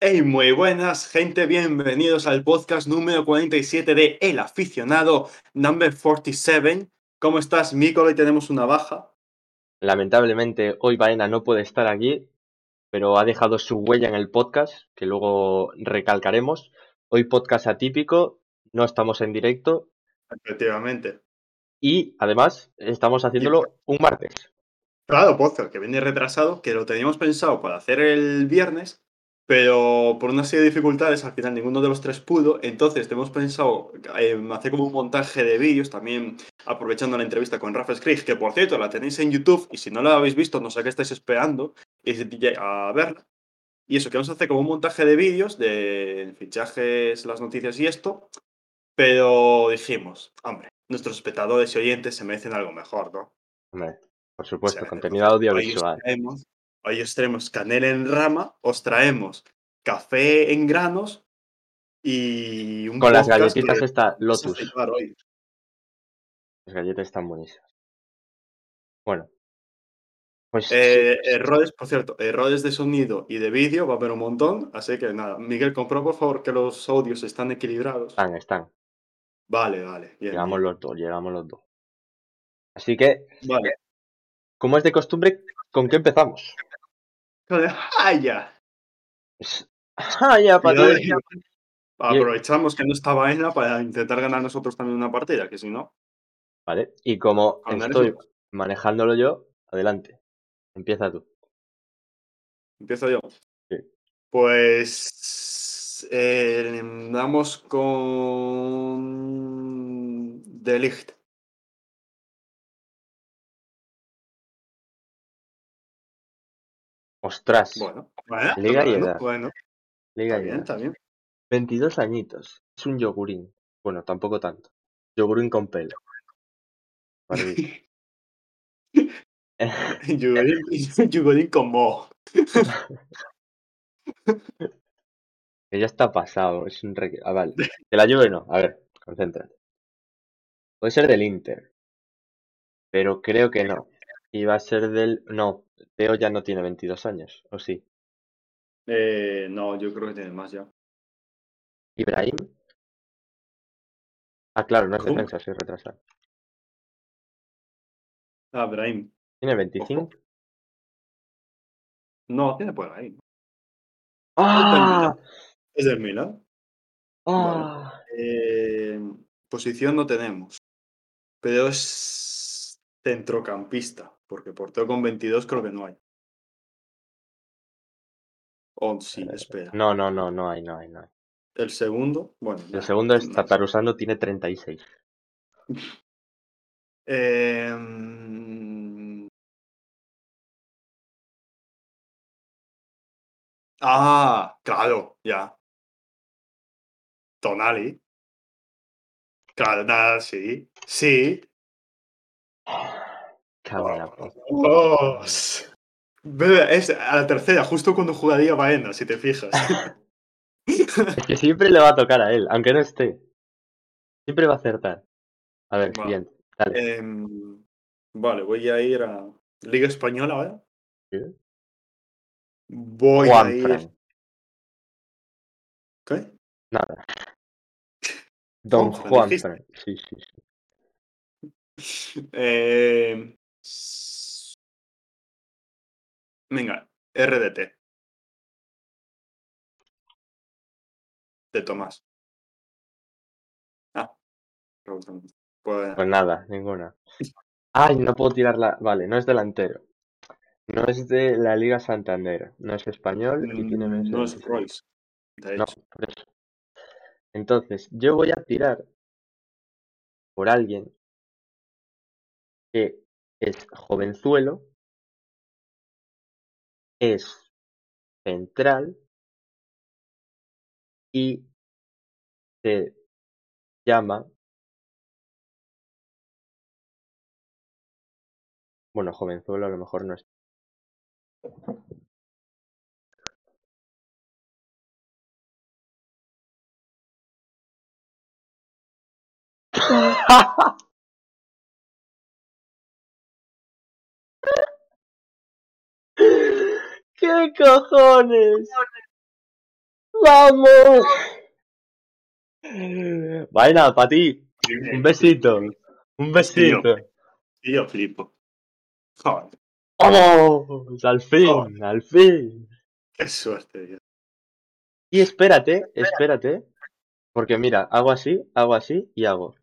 Hey, muy buenas, gente. Bienvenidos al podcast número 47 de El Aficionado, number 47. ¿Cómo estás, Mico? Hoy tenemos una baja. Lamentablemente, hoy Baena no puede estar aquí, pero ha dejado su huella en el podcast, que luego recalcaremos. Hoy podcast atípico, no estamos en directo Efectivamente. y además estamos haciéndolo un martes. Claro, podcast que viene retrasado, que lo teníamos pensado para hacer el viernes, pero por una serie de dificultades al final ninguno de los tres pudo. Entonces, hemos pensado eh, hacer como un montaje de vídeos, también aprovechando la entrevista con Rafa Skrig, que por cierto la tenéis en YouTube y si no la habéis visto, no sé qué estáis esperando y a verla. Y eso, que vamos a hacer como un montaje de vídeos de fichajes, las noticias y esto. Pero dijimos, hombre, nuestros espectadores y oyentes se merecen algo mejor, ¿no? Hombre, por supuesto, O sea, contenido audiovisual. traemos, hoy os traemos canela en rama, os traemos café en granos y un Con las galletitas a Lotus. Las galletas están buenísimas. Bueno, pues Eh, errores, por cierto, errores de sonido y de vídeo va a haber un montón, así que nada. Miguel, comprueba por favor que los audios están equilibrados. están, están. Vale, vale, bien. Llegamos bien. los dos, llegamos los dos. Así que, Vale. como es de costumbre, ¿con qué empezamos? ¡Ah, ya! Pues, ¡Ah, ya, Cuidado, Patrick! eh. Aprovechamos que no está Baena para intentar ganar nosotros también una partida, que si no. Vale, y como Con estoy manejándolo yo, adelante. Empieza tú. Empiezo yo. Sí. Pues. eh, damos con. De Ligt. Ostras, Bueno, bueno, Liga y bueno, edad. bueno, Liga está y bien, edad. está bien. 22 añitos. Es un yogurín. Bueno, tampoco tanto. Yogurín con pelo. Yugorín, Yugorín con mo. que ya está pasado. Es un requ- Ah, vale. Que la Juve no. A ver, concéntrate. Puede ser del Inter. Pero creo que no. Y va a ser del. No. Teo ya no tiene 22 años. ¿O sí? Eh, no, yo creo que tiene más ya. Ibrahim. Ah, claro, no es ¿Cómo? defensa, soy retrasado. Ah, Brahim. ¿Tiene 25? Ojo. No, tiene por ahí. ¡Ah! Es del Milan. ¡Ah! Eh, posición no tenemos. Pero es centrocampista. Porque portero con 22 creo que no hay. O sí, espera. No, no, no, no hay, no hay, no hay. El segundo, bueno. El segundo es no sé. Tatarusano, tiene 36. Eh, mm, ah, claro, ya. Tonali. Claro, nada, sí. Sí. Cago en la puta. Dios. Ve, Es a la tercera, justo cuando jugaría Baena, si te fijas. Es que siempre le va a tocar a él, aunque no esté. Siempre va a acertar. A ver, siguiente. Dale. Em, vale, voy a ir a Liga Española ahora. ¿Sí? Voy a ir. Fran. ¿Qué? Nada. Don Juan dijiste. Fran. Sí, sí, sí. Eh, venga, RDT. De Tomás. Ah. Pues, Pues nada, ninguna. Ay, no puedo tirarla. Vale, no es delantero. No es de la Liga Santander. No es español y tiene mm, no es 26. Royce. De No, hecho. por eso. Entonces, yo voy a tirar por alguien que es jovenzuelo, es central y se llama. Bueno, jovenzuelo a lo mejor no es. ¿Qué cojones? ¡Vamos! Vaina, para ti. Un besito. Un besito. Y yo flipo. Joder, ¡Vamos! Al fin, al fin. qué suerte, tío. Y espérate, espérate. Porque mira, hago así, hago así y hago.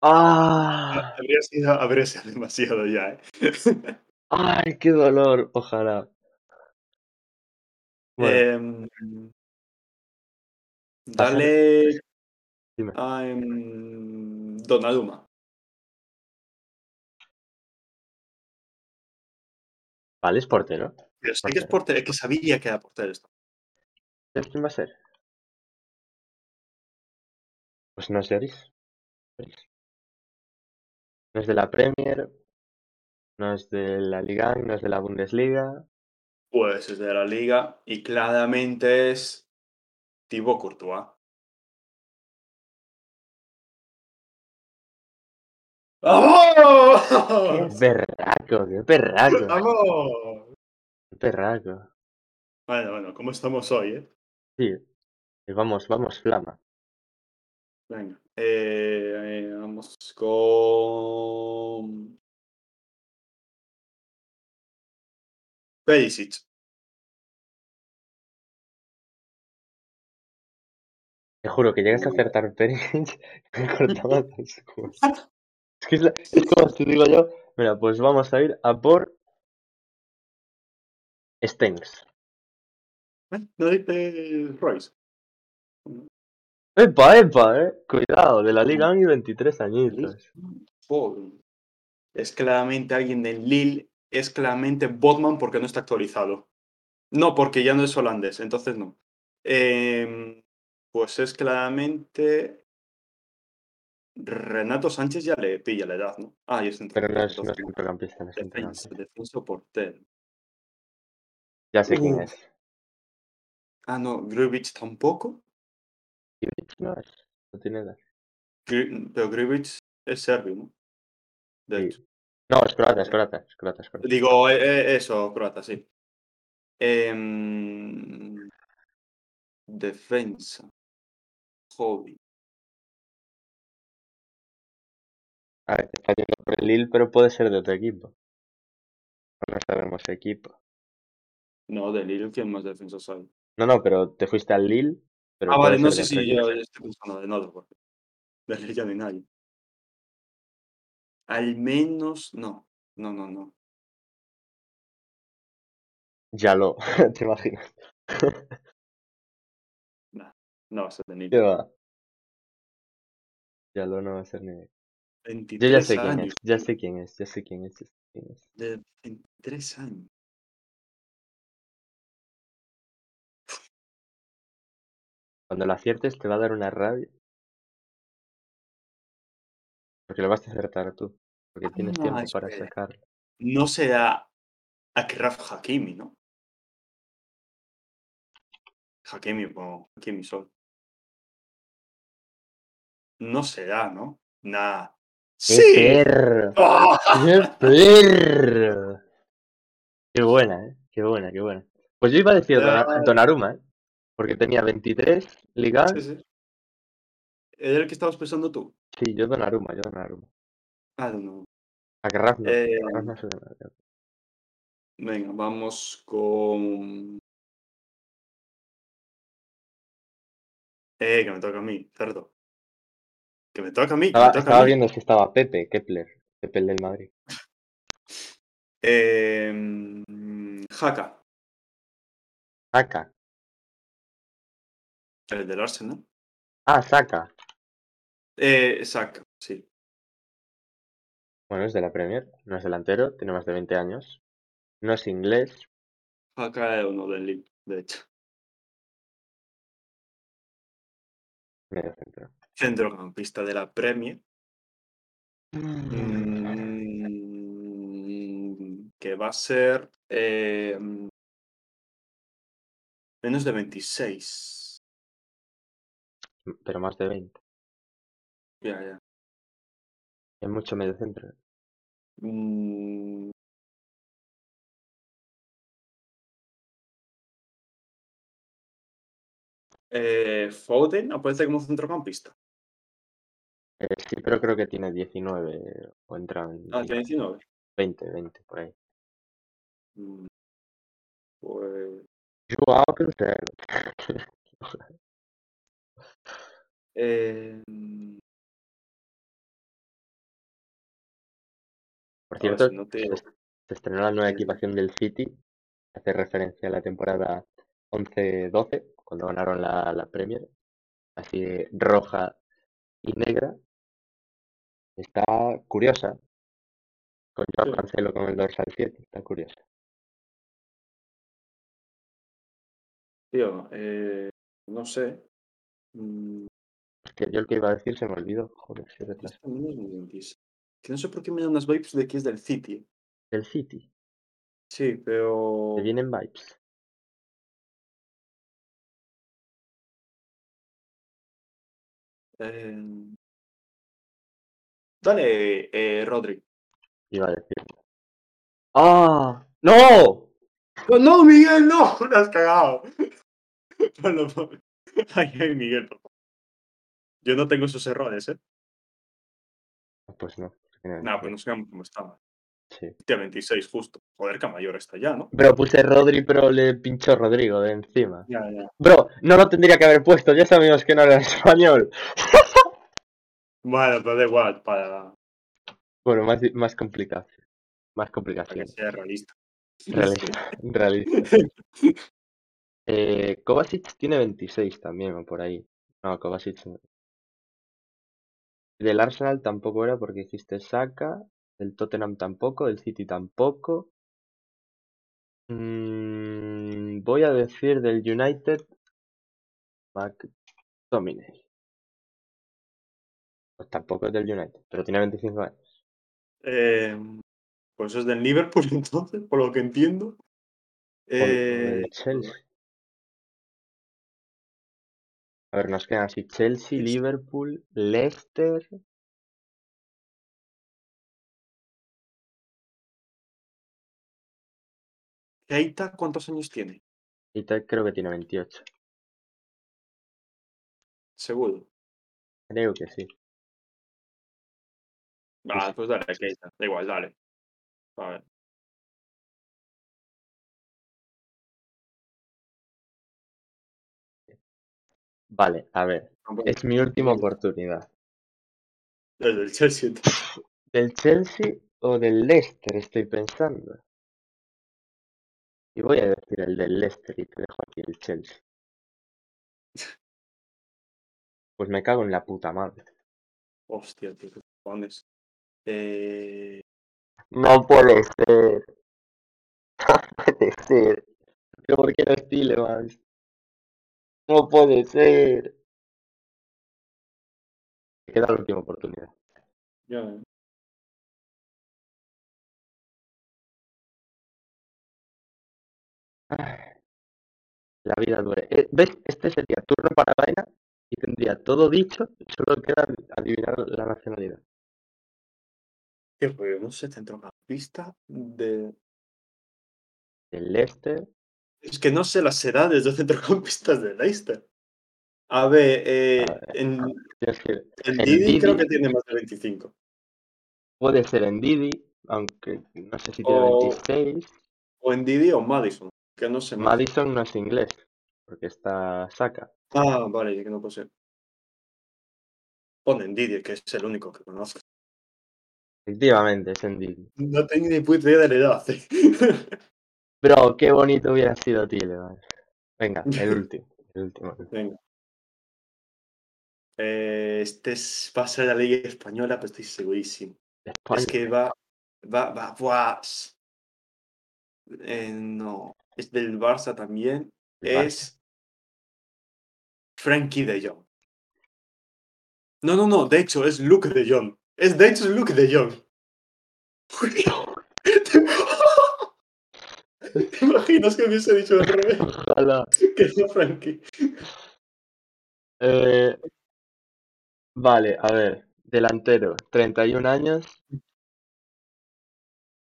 ¡Ah! Habría sido, habría sido demasiado ya, ¿eh? ¡Ay, qué dolor! Ojalá. Bueno, Em, dale Dime. a em, Donnarumma. vale, es portero. Pero sé que es portero, es que sabía que era portero esto. ¿Sabes quién va a ser? Pues no es Lloris. Lloris. No es de la Premier, no es de la Liga, no es de la Bundesliga. Pues es de la liga y claramente es Thibaut Courtois. ¡Qué ¡Vamos! perraco! ¡Qué perraco! ¡Vamos! ¡Qué perraco! Bueno, bueno, ¿cómo estamos hoy, eh? Sí. Vamos, vamos, flama. Venga. Eh, eh, vamos con. Perisic. Te juro que llegas a acertar Perisic me cortaba los huevos. Es que es, la- es como si digo yo, mira, pues vamos a ir a por Stengs. ¿Eh? ¿No dice Royce? ¡Epa, epa, eh! Cuidado, de la Liga y 23 añitos. Es claramente alguien del Lille. Es claramente Botman porque no está actualizado. No, porque ya no es holandés, entonces no. Em, pues es claramente. Renato Sánchez ya le pilla la edad, ¿no? Ah, y es Pero no es, no es centrocampista, no es defensa, defensa portero. Ya sé quién Uf. es. Ah, no, Grujic tampoco. Kimmich no es, no tiene edad. Gri- Pero Grujic es serbio, ¿no? De Sí. hecho. No, es croata, es croata, es croata, es croata. Digo, eh, eh, eso, croata, sí. Em, defensa. Hobby. A ver, te está yendo por el Lille, pero puede ser de otro equipo. No sabemos equipo. No, de Lille, ¿quién más defensas hay? No, no, pero te fuiste al Lille, pero Ah, vale, no, sí, otro yo estoy pensando de nada, porque de ya no hay nadie. Al menos, no, no, no, no. Ya lo, te imaginas. No va a ser de ¿Qué Lille. va? Ya lo no va a ser ni. Yo 23 ya sé quién años. es, ya sé quién es, ya sé quién es, ya sé quién es. De 23 años. Cuando lo aciertes te va a dar una rabia. Porque lo vas a acertar tú. Porque tienes Ah, tiempo para sacarlo. No será Akraf Hakimi, ¿no? Hakimi o Hakimi solo. No será, ¿no? ¡Qué ¡Sí! perro! ¡Ah! ¡Qué perro! Qué buena, ¿eh? Qué buena, qué buena. Pues yo iba a decir. Donnarumma, ¿eh? Porque tenía 23 ligas. Sí, sí. ¿Era el que estabas pensando tú? Sí, yo Donnarumma, yo Donnarumma. Ah, no. A Garraf no. Eh, venga, vamos con. Eh, que me toca a mí, cerdo. Que me toca a mí, que Estaba, me toca estaba a mí. viendo si estaba Pepe, Kepler. Pepe el del Madrid. Eh, Haka, Saka. El del Arsenal. Ah, Saka. Eh, Saka, sí. Bueno, es de la Premier. No es delantero, tiene más de 20 años. No es inglés. Haka es uno del Lille, de hecho. Medio centro. Centrocampista de la Premier. Mm, que va a ser eh, menos de 26. Pero más de 20. Ya, ya. Es mucho medio centro. Mm, Eh, Foden aparece como centrocampista. Eh, sí, pero creo que tiene 19 o entran Ah, tiene 19. 20, 20 por ahí. Mm, Pues. Joao Cancelo. eh, Por a ver cierto, si no te. se, estrenó la nueva equipación del City. Hace referencia a la temporada 11-12, cuando ganaron la, la Premier. Así de roja y negra. Está curiosa. Con Joao. Cancelo con el dorsal 7. Está curiosa. Tío, eh, no sé. Yo el que iba a decir se me olvidó. Joder, este retraso. también es muy. Que no sé por qué me dan unas vibes de que es del City. Del City. Sí, pero. Te vienen vibes. eh, Dale, eh, Rodri. Iba a decir. ¡Ah! ¡No! ¡Oh, no, Miguel, no! ¡Me has cagado! No lo puedo- Ay, ay, Miguel, por favor. Yo no tengo esos errores, ¿eh? Pues no. Nada, pues 26. nos quedamos como estaba. Sí. Hostia, 26 justo. Joder, que mayor está ya, ¿no? Pero puse Rodri, pero le pinchó Rodrigo de encima. Ya, ya. Bro, no lo tendría que haber puesto, ya sabíamos que no era español. Bueno, pero da igual, para, Bueno, más, más complicación. Más para que complicación. sea realista. Realista. realista. Eh, Kovacic tiene 26 también, o por ahí. No, Kovacic no. Del Arsenal tampoco era porque hiciste Saka. Del Tottenham tampoco. Del City tampoco. Mm, voy a decir del United. McTominay. Pues tampoco es del United, pero tiene 25 años. Eh, pues es del Liverpool, entonces, por lo que entiendo. Eh, Chelsea. A ver, nos quedan así Chelsea, Liverpool, Leicester. Keita, ¿cuántos años tiene? Tal, creo que tiene 28. Seguro. Creo que sí. Ah, pues dale, Keita. Da igual, dale. A ver. Vale, a ver. Es mi última oportunidad. El del Chelsea. entonces. ¿Del Chelsea o del Leicester? Estoy pensando. Y voy a decir el del Leicester y te dejo aquí el Chelsea. Pues me cago en la puta madre. Hostia, tío, qué cojones. Eh, No puede ser. No puede ser. ¿Pero por qué no es Tielemans? No puede ser. Queda la última oportunidad. ya, eh. La vida duele. Eh, ¿Ves? Este sería turno para Baena y tendría todo dicho. Solo queda adivinar la nacionalidad. Qué rollo, no sé, centrocampista de. Del Leicester. Es que no sé las edades de centrocampistas de Leicester. A ver, eh, A ver, en, Tienes que... en en Didi creo que tiene más de 25. Puede ser en Didi, aunque no sé si tiene O- 26. O en Didi o Madison, que no sé más. Madison no es inglés, porque está Saka. Ah, vale, que no puede ser. Pon en Didi, que es el único que conozco. Efectivamente, es en Didi. No tengo ni puta idea de la edad. eh. Bro, qué bonito hubiera sido Tielemans. Venga, el último. El último. Venga. Eh, este es, va a ser la Liga Española, pero estoy segurísimo. España. Es que va. Va, va, s- eh, no. Es del Barça también. Barça. Es. Frankie de Jong. No, no, no. De hecho, es Luke de Jong. Es, de hecho, es Luke de Jong. ¿Te imaginas que hubiese dicho al revés? Ojalá. Que no Frankie. Eh, vale, a ver. Delantero, 31 años.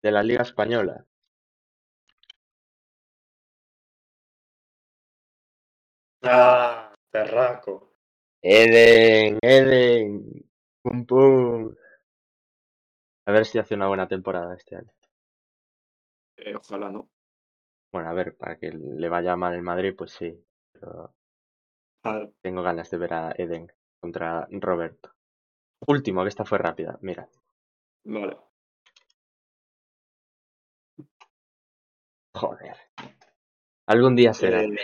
De la Liga Española. Ah, Perraco. Eden, Eden. Pum, pum. A ver si hace una buena temporada este año. Eh, ojalá no. Bueno, a ver, para que le vaya mal el Madrid, pues sí. Pero tengo ganas de ver a Eden contra Roberto. Último, que esta fue rápida. Mira. vale. Joder. Algún día será. Eh,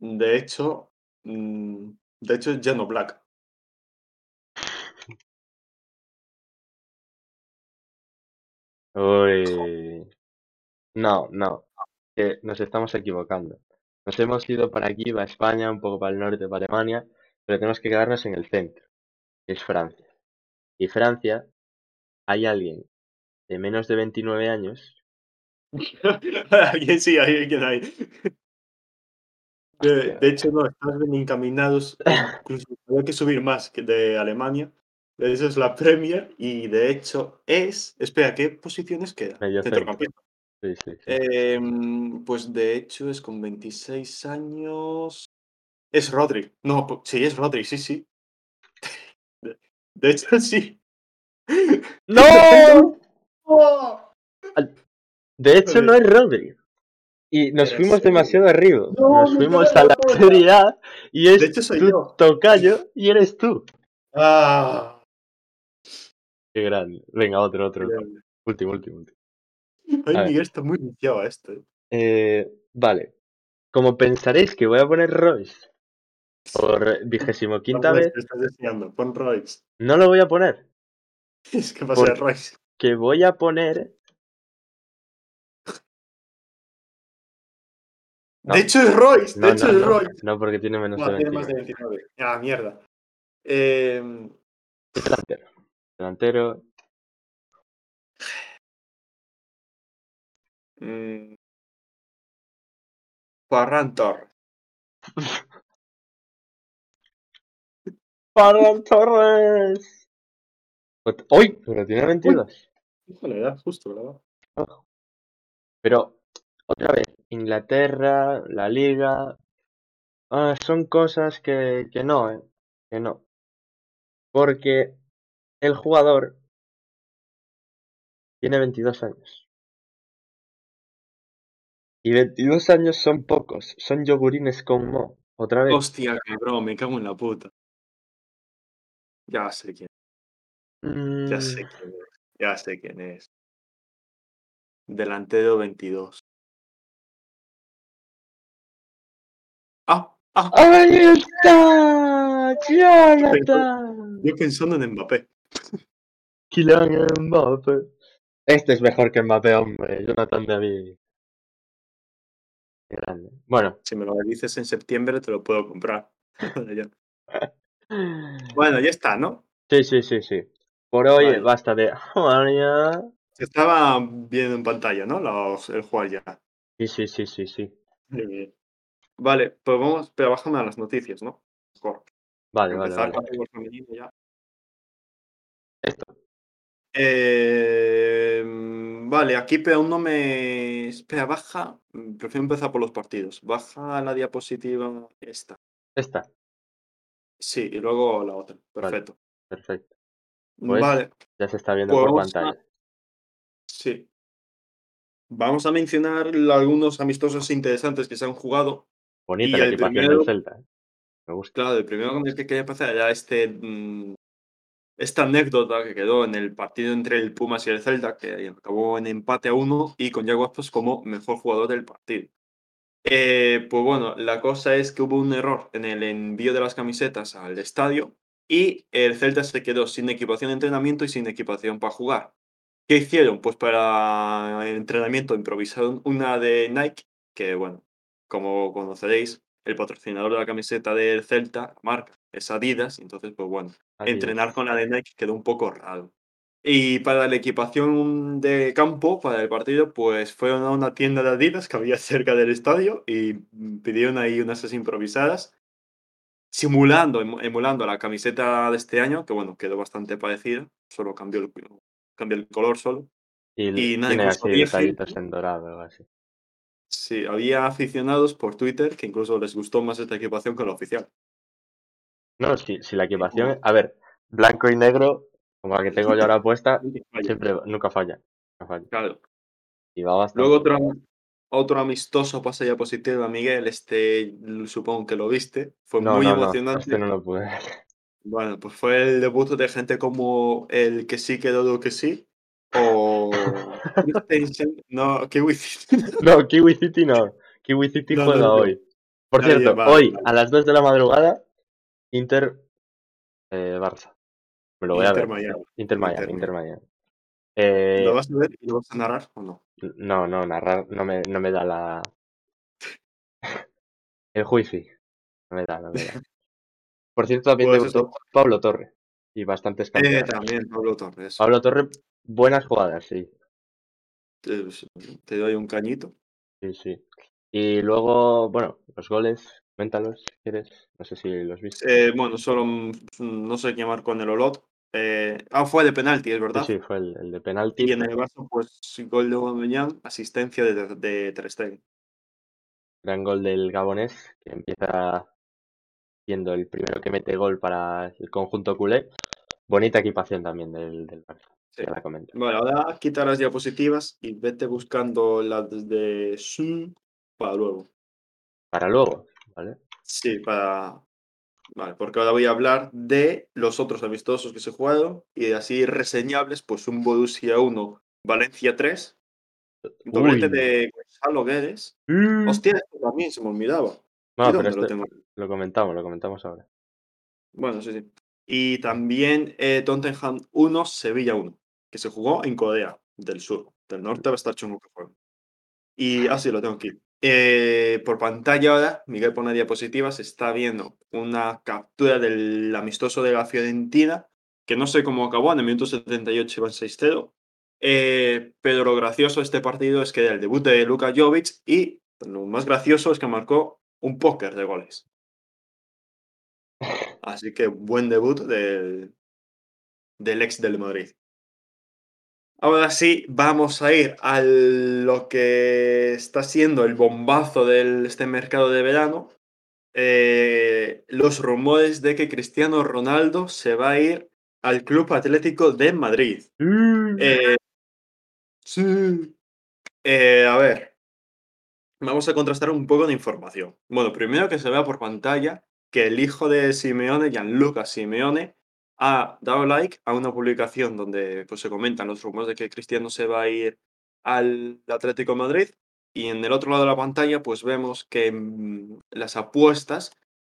de hecho, mm, de hecho es Geno Black. Uy. No, no. Que nos estamos equivocando. Nos hemos ido para aquí, para España, un poco para el norte, para Alemania, pero tenemos que quedarnos en el centro, que es Francia. Y Francia, hay alguien de menos de 29 años. Alguien sí, hay alguien ahí. De, Hostia. de hecho, no, están bien encaminados. Incluso hay que subir más que de Alemania. Eso es la Premier y de hecho es. Espera, ¿qué posiciones queda? Centrocampista. Sí, sí, sí. Em, pues de hecho es con 26 años. Es Rodri. No, sí, es Rodri, sí, sí. De, de hecho, sí. ¡No! De hecho, no es Rodri. Y nos Pero fuimos sí. demasiado arriba. No, nos fuimos a la la puta. Serie A y es De hecho, soy tu yo. tocayo y eres tú. Ah, Qué grande. Venga, otro, otro. Último, último, último. Ay, A. Miguel está muy viciado a esto. eh. Eh, vale. Como pensaréis que voy a poner Royce por vigésimo quinta vez, estás deseando. Pon Royce. no lo voy a poner. Es que va a ser Por- Royce. Que voy a poner. No. De hecho, es Royce. De hecho, no, es Royce. no, porque tiene menos No, de tiene más de 29. 29. Ah, mierda. Eh, Delantero. Delantero. Mm, Ferran Torres. ¡Ferran Torres! ¡Uy! Pero tiene 22. Híjole, era justo, ¿verdad? Pero, otra vez, Inglaterra, la Liga. ah, son cosas que, que no, ¿eh? Que no. Porque el jugador tiene 22 años. Y 22 años son pocos. Son yogurines con mo. Otra vez. Hostia, cabrón, me cago en la puta. Ya sé quién, ya Mm, sé quién es. Ya sé quién es. Delantero 22. Ah, ah, ¡Ahí está! ¡Jonathan! yo pensando en Mbappé. Kylian Mbappé. Este es mejor que Mbappé, hombre. Jonathan David. Grande. Bueno. Si me lo dices en septiembre, te lo puedo comprar. Bueno, ya está, ¿no? Sí, sí, sí, sí. Por hoy Vale. basta de. Se estaba viendo en pantalla, ¿no? Los- el jugar ya. Sí, sí, sí, sí, sí. Vale, pues vamos, pero bájame a las noticias, ¿no? Mejor. Vale, vale, vale. con ya. Esto. Eh, vale, aquí aún no me... Espera, baja. mm, Prefiero empezar por los partidos. Baja la diapositiva esta. Esta. Sí, y luego la otra. Vale. Perfecto. Perfecto. Pues- Vale, Ya se está viendo Pues por a- pantalla. sí. Vamos a mencionar algunos amistosos interesantes que se han jugado. Bonita y la equipación primero- del Celta. ¿eh? Me gusta. Claro, el primero con el que quería empezar era este, mm, esta anécdota que quedó en el partido entre el Pumas y el Celta, que acabó en empate a uno y con Aspas como mejor jugador del partido. Eh, pues bueno, la cosa es que hubo un error en el envío de las camisetas al estadio y el Celta se quedó sin equipación de entrenamiento y sin equipación para jugar. ¿Qué hicieron? Pues para el entrenamiento improvisaron una de Nike, que bueno, como conoceréis, el patrocinador de la camiseta del Celta, la marca, es Adidas, entonces pues bueno, Entrenar con la de Nike quedó un poco raro. Y para la equipación de campo, para el partido, pues fueron a una tienda de Adidas que había cerca del estadio y pidieron ahí unas improvisadas, simulando, emu- emulando la camiseta de este año, que bueno, quedó bastante parecida, solo cambió el, cambió el color solo. Y, y nada, tiene así Bielsa- detallitos en dorado o así. Sí, había aficionados por Twitter que incluso les gustó más esta equipación que la oficial. No, si, si la equipación. A ver, blanco y negro, como la que tengo yo ahora puesta, siempre, nunca falla. nunca falla. Claro. Y va bastante. Luego otro, otro amistoso pasa ya positivo a Miguel, este supongo que lo viste, fue No, muy no, no, emocionante. este no lo pude ver. Bueno, pues fue el debut de gente como el que sí que dudo que sí, o no, Kiwi City. No, Kiwi City no. Kiwi City juega hoy. Por cierto, hoy vale. a las 2 de la madrugada, Inter eh, Barça. Me lo voy a Inter ver. Miami. Inter Miami, Inter Inter Miami. Eh, ¿Lo vas a ver y lo vas a narrar o no? no, no, narrar no me, no me da la. El juicio. No me da, no me da. Por cierto, también Pues debutó Pablo Torre. Y bastantes Eh, también, Pablo Torres. Pablo Torre, buenas jugadas, sí. Te, te doy un cañito. Sí, sí. Y luego, bueno, los goles, cuéntalos si quieres. No sé si los viste. Eh, bueno, solo mm, no sé quién marcó en el Olot. Eh, ah, fue de penalti, es verdad. sí, fue el, el de penalti. Y en el Barça, pues gol de Aubameyang, asistencia de, de Ter Stegen. Gran gol del gabonés, que empieza siendo el primero que mete gol para el conjunto culé. Bonita equipación también del, del Barça, Sí. ya la comento. Bueno, ahora quita las diapositivas y vete buscando las de Zoom para luego. Para luego, ¿vale? Sí, para. Vale, porque ahora voy a hablar de los otros amistosos que se jugaron y así reseñables, pues un Borussia 1, Valencia 3, doblete Uy. de Gonzalo Guedes. Mm. Hostia, esto también se me olvidaba. No, ¿Y pero lo este tengo? lo comentamos, lo comentamos ahora. Bueno, sí, sí. Y también eh, Tottenham 1, Sevilla 1, que se jugó en Corea del Sur. Del norte va a estar chungo que juegue. Y así lo tengo aquí. Eh, por pantalla ahora, Miguel pone diapositivas, está viendo una captura del amistoso de la Fiorentina, que no sé cómo acabó, en el minuto 78 iban 6-0. Eh, pero lo gracioso de este partido es que era el debut de Luka Jovic y lo más gracioso es que marcó un póker de goles. Así que buen debut del ex del Madrid. Ahora sí, vamos a ir a lo que está siendo el bombazo de este mercado de verano. Eh, los rumores de que Cristiano Ronaldo se va a ir al Club Atlético de Madrid. Eh, sí. Eh, a ver, vamos a contrastar un poco de información. Bueno, primero que se vea por pantalla que el hijo de Simeone, Gianluca Simeone, ha dado like a una publicación donde pues, se comentan los rumores de que Cristiano se va a ir al Atlético de Madrid. Y en el otro lado de la pantalla, pues vemos que mm, las apuestas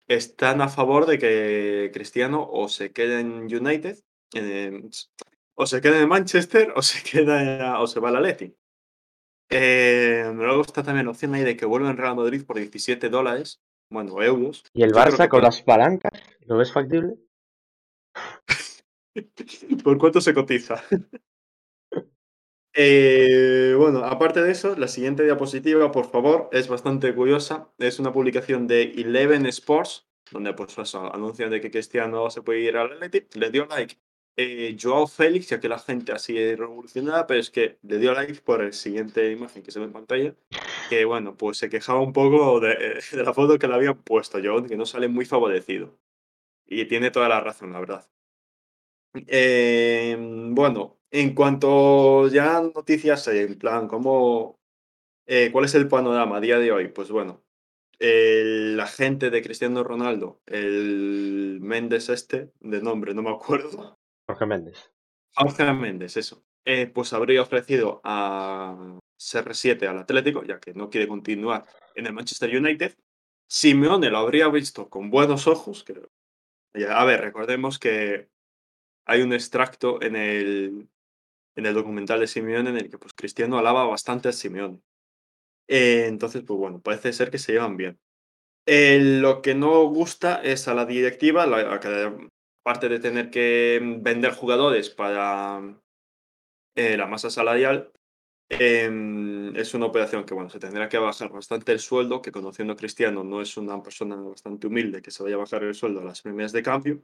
están a favor de que Cristiano o se quede en United, o se quede en Manchester, o se queda o se va al Atleti. Eh, luego está también la opción ahí de que vuelva en Real Madrid por 17 dólares, bueno, euros. ¿Y el Barça con las palancas? ¿Lo ves factible? ¿Por cuánto se cotiza? Eh, bueno, aparte de eso, la siguiente diapositiva, por favor, es bastante curiosa. Es una publicación de Eleven Sports, donde pues eso, anuncian de que Cristiano se puede ir al Athletic. Le dio like eh, Joao Félix, ya que la gente así revolucionada, pero es que le dio like por el siguiente imagen que se ve en pantalla, que bueno, pues se quejaba un poco de, de la foto que le habían puesto Joao, que no sale muy favorecido. Y tiene toda la razón, la verdad. Eh, bueno, en cuanto ya noticias, en plan, ¿cómo, eh, ¿cuál es el panorama a día de hoy? Pues bueno, el agente de Cristiano Ronaldo, el Méndez este, de nombre, no me acuerdo, Jorge Méndez. Jorge Méndez, eso, eh, pues habría ofrecido a CR7 al Atlético, ya que no quiere continuar en el Manchester United. Simeone lo habría visto con buenos ojos, creo. A ver, recordemos que hay un extracto en el, en el documental de Simeone en el que pues, Cristiano alaba bastante a Simeone. Eh, entonces, pues bueno, parece ser que se llevan bien. Lo que no gusta es a la directiva, la, aparte de tener que vender jugadores para eh, la masa salarial, em, es una operación que bueno, se tendrá que bajar bastante el sueldo, que conociendo a Cristiano no es una persona bastante humilde que se vaya a bajar el sueldo a las primeras de cambio.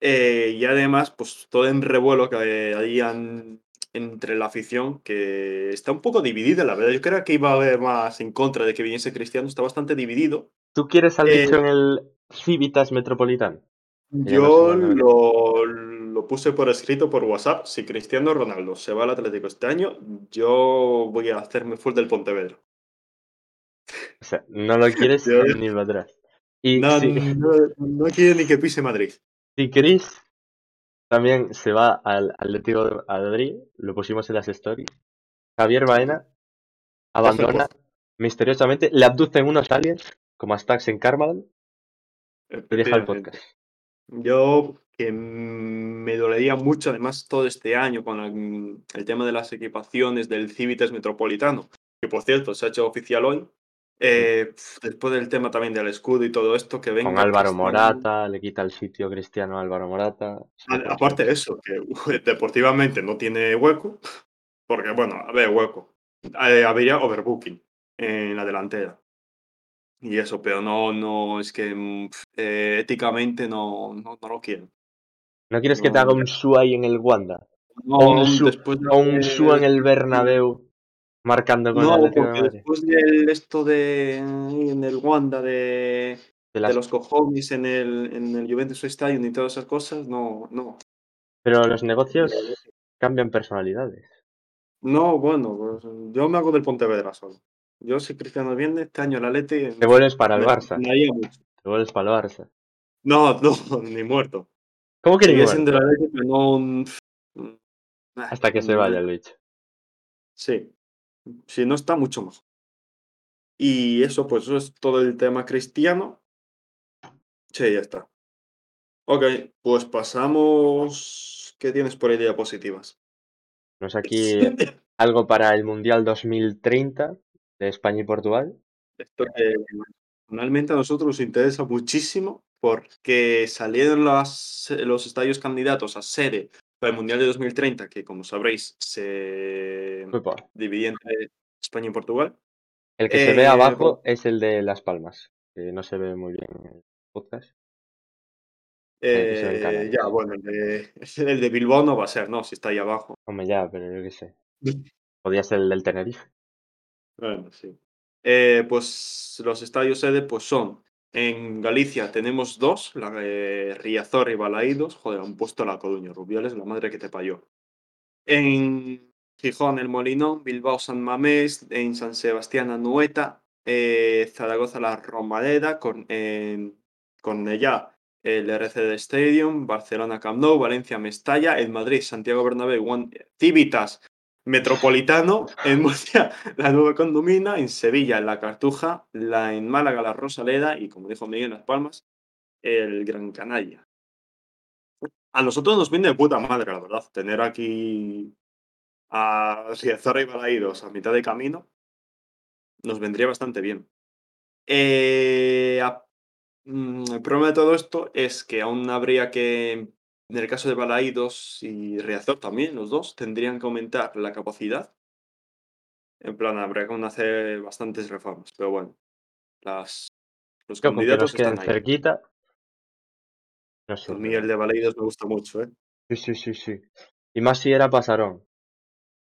Eh, y además, pues todo en revuelo que harían entre la afición que está un poco dividida, la verdad. Yo creo que iba a haber más en contra de que viniese Cristiano, está bastante dividido. ¿Tú quieres al Eh, en el Civitas Metropolitano? Yo lo, lo puse por escrito por WhatsApp. Si Cristiano Ronaldo se va al Atlético este año, yo voy a hacerme full del Pontevedra. O sea, no lo quieres Yo- ni para atrás. Y No, no, no quiero ni que pise Madrid. Si Chris también se va al Atlético de Madrid, lo pusimos en las stories. Javier Baena abandona misteriosamente, le abducen unos aliens, como a Stax en Carmalan, y deja el podcast. Yo que me dolería mucho, además, todo este año con el, el tema de las equipaciones del Civitas Metropolitano, que por cierto se ha hecho oficial hoy. Eh, después del tema también del escudo y todo esto, que venga. Con Álvaro Cristiano. Morata, le quita el sitio Cristiano a Álvaro Morata. A- Aparte de eso, que deportivamente no tiene hueco, porque bueno, a ver, hueco. Eh, habría overbooking en la delantera. Y eso, pero no, no, es que mm, eh, éticamente no, no, no lo quiero. ¿No quieres que te haga un su ahí en el Wanda? No, O un después de O un su en el Bernabéu marcando con el No, de porque Madrid? después del esto de en el Wanda de, De las- de los cojones en el, en el Juventus Stadium y todas esas cosas, no, no. Pero los negocios cambian personalidades. No, bueno, pues, yo me hago del Pontevedra solo. Yo si Cristiano viene este año el Atleti Te vuelves para el Barça. Te vuelves para el Barça. No, no, ni muerto. ¿Cómo que ni muerto? el Atleti, pero no un- Hasta que se vaya el bicho. Sí. Si no está, mucho mejor. Y eso, pues eso es todo el tema cristiano. Sí, ya está. Ok, pues pasamos. ¿Qué tienes por ahí de diapositivas? Pues aquí algo para el Mundial 2030 de España y Portugal. Esto que personalmente a nosotros nos interesa muchísimo porque salieron las- los estadios candidatos a sede para el Mundial de 2030, que como sabréis se Upa. dividía entre España y Portugal. El que se ve Eh, abajo es el de Las Palmas, que no se ve muy bien en el podcast. Eh, Eh, ya, bueno, el de, el de Bilbao no va a ser, ¿no? Si está ahí abajo. Hombre, ya, pero yo qué sé. Podía ser el del Tenerife. Bueno, sí. Eh, pues los estadios sede pues son en Galicia tenemos dos, la Riazor y Balaídos. Joder, han puesto la Coruña, Rubiales, la madre que te parió. En Gijón, el Molinón, Bilbao, San Mamés, en San Sebastián, Anueta, eh, Zaragoza, la Romareda, con, en Cornellá, el RCD Stadium, Barcelona, Camp Nou, Valencia, Mestalla, en Madrid, Santiago Bernabéu, Civitas, Metropolitano, en Murcia, la Nueva Condomina, en Sevilla, la Cartuja, la en Málaga, la Rosaleda y, como dijo Miguel, Las Palmas, el Gran Canaria. A nosotros nos viene de puta madre, la verdad, tener aquí a Riazor y Balaídos a mitad de camino nos vendría bastante bien. Eh, mm, el problema de todo esto es que aún habría que, en el caso de Balaídos y Riazor también, los dos, tendrían que aumentar la capacidad. En plan, habría que hacer bastantes reformas, pero bueno, las, los Yo, que candidatos queden están ahí. cerquita. No sé. A mí pero- el de Balaídos me gusta mucho, ¿eh? Sí, sí, sí, sí. Y más si era Pasarón.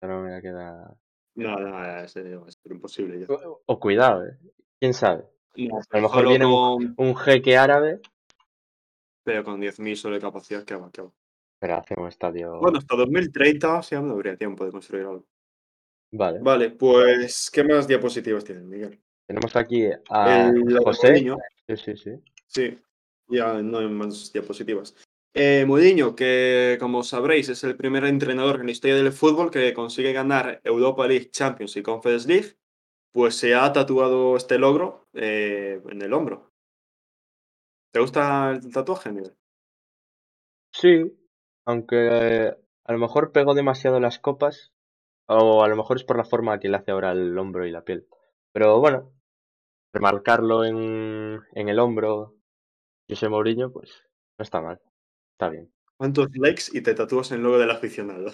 Pero me queda. No, no, es, es imposible ya. O, o cuidado, eh. ¿Quién sabe? No, A lo mejor viene con, Un jeque árabe, pero con 10.000 solo de capacidad, que va, que va. pero hace un estadio. Bueno, hasta 2030 sí aún no habría tiempo de construir algo. vale. Vale, pues, ¿qué más diapositivas tienen, Miguel? Tenemos aquí a El José. Mourinho, Sí, sí, sí. sí, ya no hay más diapositivas. Eh, Mourinho, que como sabréis es el primer entrenador en la historia del fútbol que consigue ganar Europa League, Champions y Conference League, pues se ha tatuado este logro eh, en el hombro. ¿Te gusta el tatuaje, Miguel? Sí, aunque a lo mejor pegó demasiado las copas, o a lo mejor es por la forma que le hace ahora el hombro y la piel. Pero bueno, remarcarlo en, en el hombro, José Mourinho, pues no está mal. Está bien. ¿Cuántos likes y te tatúas el logo del aficionado?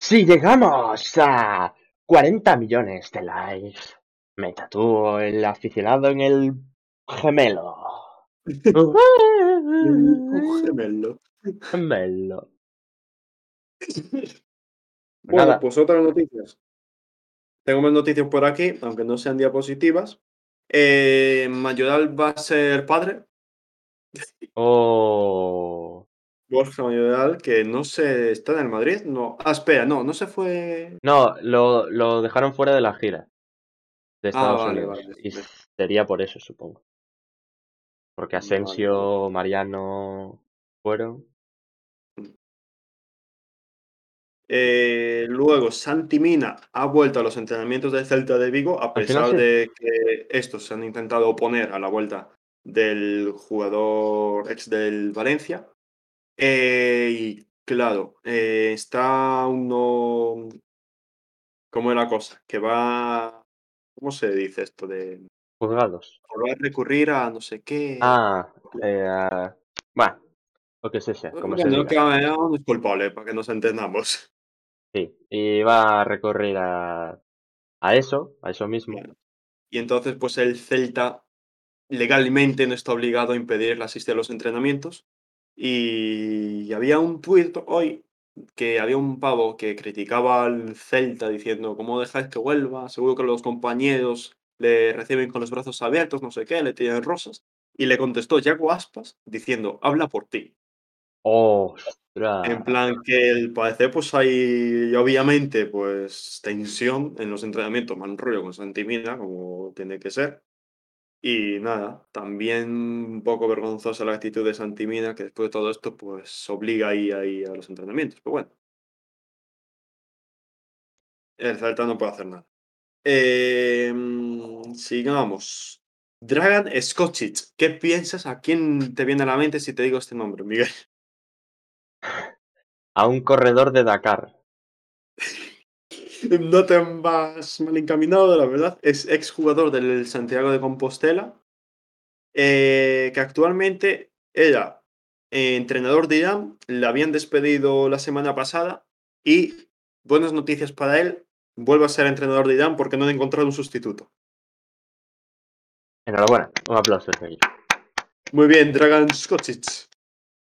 Si llegamos a 40 millones de likes, me tatúo el aficionado en el gemelo. Un gemelo. Gemelo. Bueno, nada. pues otras noticias. Tengo más noticias por aquí, aunque no sean diapositivas. Eh, Mayoral va a ser padre. Oh. Borja Mayoral, que no se está en el Madrid. No. Ah, espera, no, no se fue. No, lo, lo dejaron fuera de la gira de Ah, Estados vale, Unidos. vale, Y sería por eso, supongo. Porque Vale, Asensio, Mariano fueron. Eh, luego, Santi Mina ha vuelto a los entrenamientos del Celta de Vigo, a pesar de que estos se han intentado oponer a la vuelta del jugador ex del Valencia. Eh, y claro, eh, está uno. ¿Cómo es la cosa? Que va. ¿Cómo se dice esto? De. Juzgados. a recurrir a no sé qué. Ah, eh, bueno, lo que se sea, como se no es culpable, para que nos entendamos. Sí, y va a recurrir a, a eso, a eso mismo. Y entonces, pues el Celta legalmente no está obligado a impedirle asistir a los entrenamientos. Y había un tuit hoy que había un pavo que criticaba al Celta diciendo, ¿cómo dejáis que vuelva? Seguro que los compañeros le reciben con los brazos abiertos, no sé qué, le tiran rosas. Y le contestó Jaco Aspas diciendo, habla por ti. ¡Ostras! En plan que al parecer pues hay obviamente pues tensión en los entrenamientos, mal rollo con Santimina, como tiene que ser. Y nada, también un poco vergonzosa la actitud de Santimina, que después de todo esto pues obliga ahí, ahí a los entrenamientos. Pero bueno. El Celta no puede hacer nada. Eh, mm, sigamos. Dragan Skocic. ¿Qué piensas? ¿A quién te viene a la mente si te digo este nombre, Miguel? A un corredor de Dakar. No te vas mal encaminado, la verdad. Es exjugador del Santiago de Compostela, eh, que actualmente era eh, entrenador de Irán, le habían despedido la semana pasada y, buenas noticias para él, vuelve a ser entrenador de Irán porque no han encontrado un sustituto. Enhorabuena, un aplauso desde aquí. Muy bien, Dragan Skocic.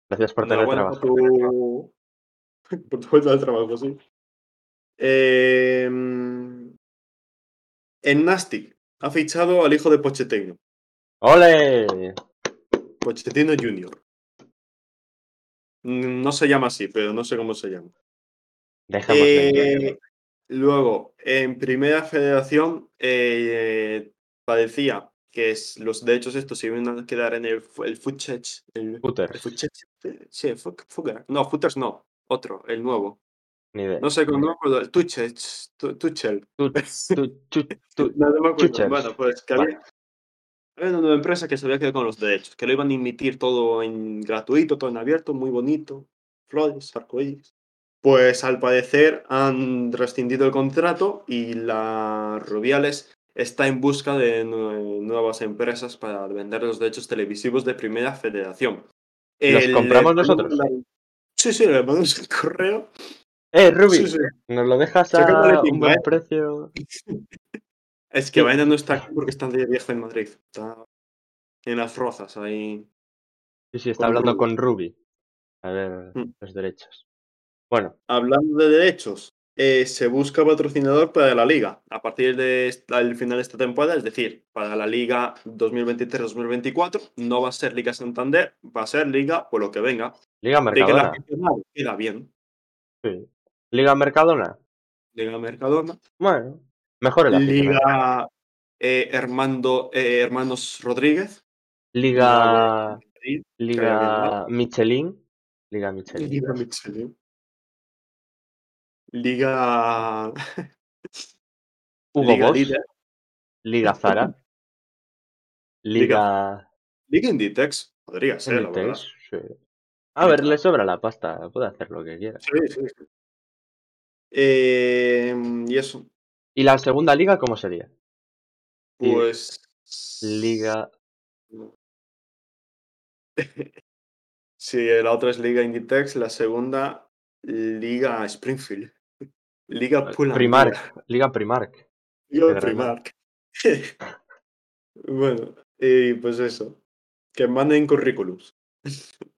Gracias por tener Enhorabuena por trabajo. tu, por tu vuelta al trabajo, sí. Eh, en Nastic ha fichado al hijo de Pochettino, ¡Ole! Pochettino Jr. Mm, No se llama así, pero no sé cómo se llama. Duda. Eh, luego, en primera federación, eh, parecía que es- los derechos estos se iban a quedar en el, el Futchech. El, el Footers, Futchech, sí. No, Footers no, otro, el nuevo. ni idea. No sé cómo, me acuerdo, el Tuchel. Tu- Tuchel. No, no me acuerdo. Bueno, pues que había, había una empresa que se había quedado con los derechos, que lo iban a emitir todo en gratuito, todo en abierto, muy bonito, flores, arcoíris. Pues al parecer han rescindido el contrato y la Rubiales está en busca de nue- nuevas empresas para vender los derechos televisivos de primera federación. ¿Los El- compramos nosotros? Sí, sí, le mandamos el correo. ¡Eh! Sí, sí. ¿Nos lo dejas a un buen precio? Es que Sí. Vaina no está aquí porque está de viaje en Madrid. Está en las rozas ahí. Sí, sí, está Con hablando Ruby. con Ruby. A ver Mm. los derechos. Bueno, Hablando de derechos, eh, se busca patrocinador para la liga a partir del final de esta temporada, es decir, para la liga 2023-2024 no va a ser Liga Santander, va a ser Liga por lo que venga. Liga De que la Mercadona. queda bien. Sí. Liga Mercadona. Liga Mercadona. Bueno, mejor el. Liga eh, Hermando, eh, Hermanos Rodríguez. Liga, Liga Michelin. Liga Michelin. Liga Michelin. Liga. Hugo Liga. Liga Zara. Liga Liga Inditex. Podría ser, la verdad. Inditex. sí. A ver, le sobra la pasta. Puede hacer lo que quiera. Sí, sí, sí. Eh, y eso, ¿Y la segunda liga cómo sería? Pues. Liga. Sí, la otra es Liga Inditex, la segunda, Liga Springfield. Liga Pull&Bear. Primark. Liga Primark. Liga. Primark. bueno, y pues eso. Que manden currículums.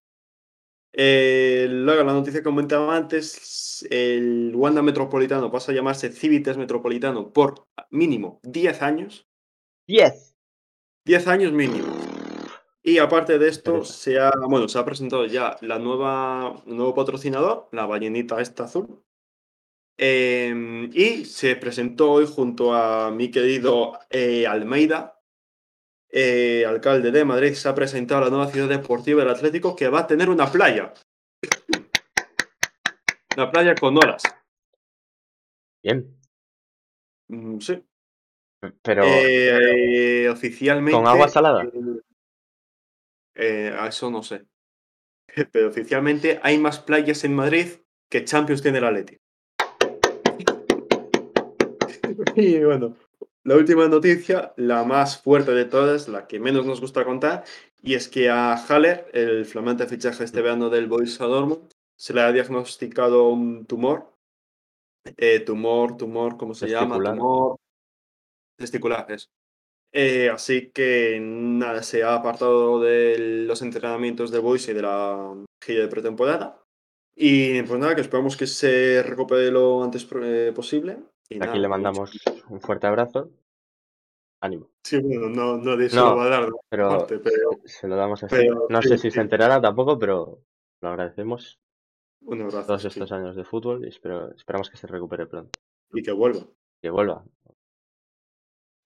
Eh, luego, la noticia que comentaba antes, el Wanda Metropolitano pasa a llamarse Civitas Metropolitano por mínimo 10 años. 10. 10 años mínimo. Y aparte de esto, se ha, bueno, se ha presentado ya la nueva, nuevo patrocinador, la ballenita esta azul. Em, y se presentó hoy junto a mi querido eh, Almeida, eh, alcalde de Madrid, se ha presentado la nueva ciudad deportiva del Atlético que va a tener una playa. Una playa con olas. Bien. Mm, sí. Pero Eh, oficialmente. ¿Con agua salada? a eso no sé. Pero oficialmente hay más playas en Madrid que Champions tiene el Atleti. Y bueno, la última noticia, la más fuerte de todas, la que menos nos gusta contar, y es que a Haller, el flamante fichaje este verano del Borussia Dortmund, se le ha diagnosticado un tumor. Eh, tumor, tumor, ¿cómo se llama? Testicular. Tumor testicular, eso. Eh, así que nada, se ha apartado de los entrenamientos de Boys y de la gira de pretemporada. Y pues nada, que esperamos que se recupere lo antes eh, posible. Y aquí nada, le mandamos un fuerte abrazo. Ánimo. Sí, bueno, no, no de eso No, lo va a dar, Pero parte, pero se- lo damos así. pero No sí, sé si sí. se enterará tampoco, pero lo agradecemos un abrazo. todos sí. estos años de fútbol y espero, esperamos que se recupere pronto. Y que vuelva. Que vuelva.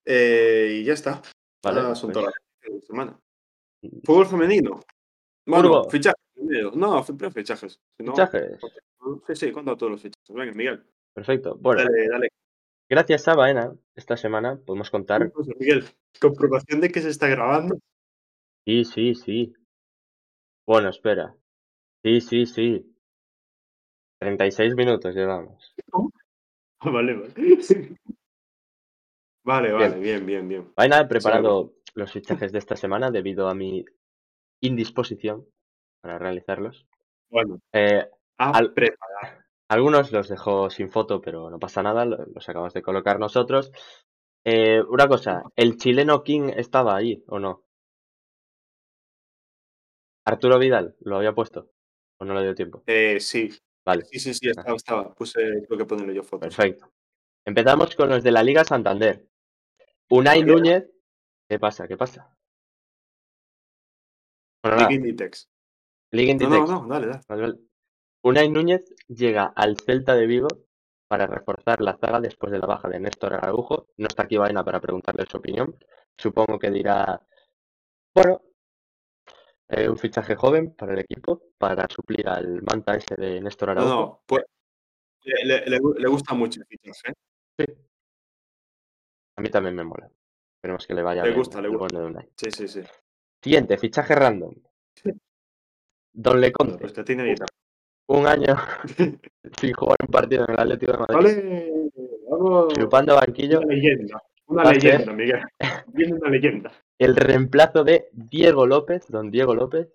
Eh, y ya está. Vale, Ah, son pues, todas las semana. Fútbol femenino. Bueno, fichajes primero. No, primero fichajes. Si no- fichajes. Sí, sí, cuenta todos los fichajes. Venga, Miguel. Perfecto. Bueno, Dale, dale. gracias a Baena, esta semana podemos contar. Miguel, comprobación de que se está grabando. Sí, sí, sí. Bueno, espera. Sí, sí, sí. 36 minutos llevamos. Ah, Vale, vale. Vale, vale, bien, bien, bien. Vaina, he preparado los fichajes de esta semana debido a mi indisposición para realizarlos. Bueno, Eh, Al- preparar. Algunos los dejo sin foto, pero no pasa nada, lo- los acabamos de colocar nosotros. Eh, una cosa, ¿el chileno King estaba ahí o no? Arturo Vidal, ¿lo había puesto? ¿O no le dio tiempo? Eh, sí, Vale, sí, sí, sí, estaba, estaba. Puse, creo que ponerle yo fotos. perfecto. Empezamos con los de la Liga Santander. Unai. Núñez. ¿Qué pasa? ¿Qué pasa? Bueno, Liga Inditex. Liga No, Inditex. no, no, dale, dale. Unai Núñez llega al Celta de Vigo para reforzar la zaga después de la baja de Néstor Araujo. No está aquí Vaina para preguntarle su opinión. Supongo que dirá, bueno, eh, un fichaje joven para el equipo, para suplir al manta ese de Néstor No, Araujo. no, pues le, le- le gu- le gusta mucho el fichaje. ¿eh? A mí también me mola. Esperemos que le vaya Le bien gusta, le gusta. bueno. Sí, sí, sí. Siguiente, fichaje random. Sí. Don Leconte, pues que tiene guitarra. Un año sin jugar un partido en el Atlético de Madrid, Vale, vamos. chupando banquillo, Una leyenda. Una Va leyenda, Miguel. Viene una leyenda. el reemplazo de Diego López, don Diego López,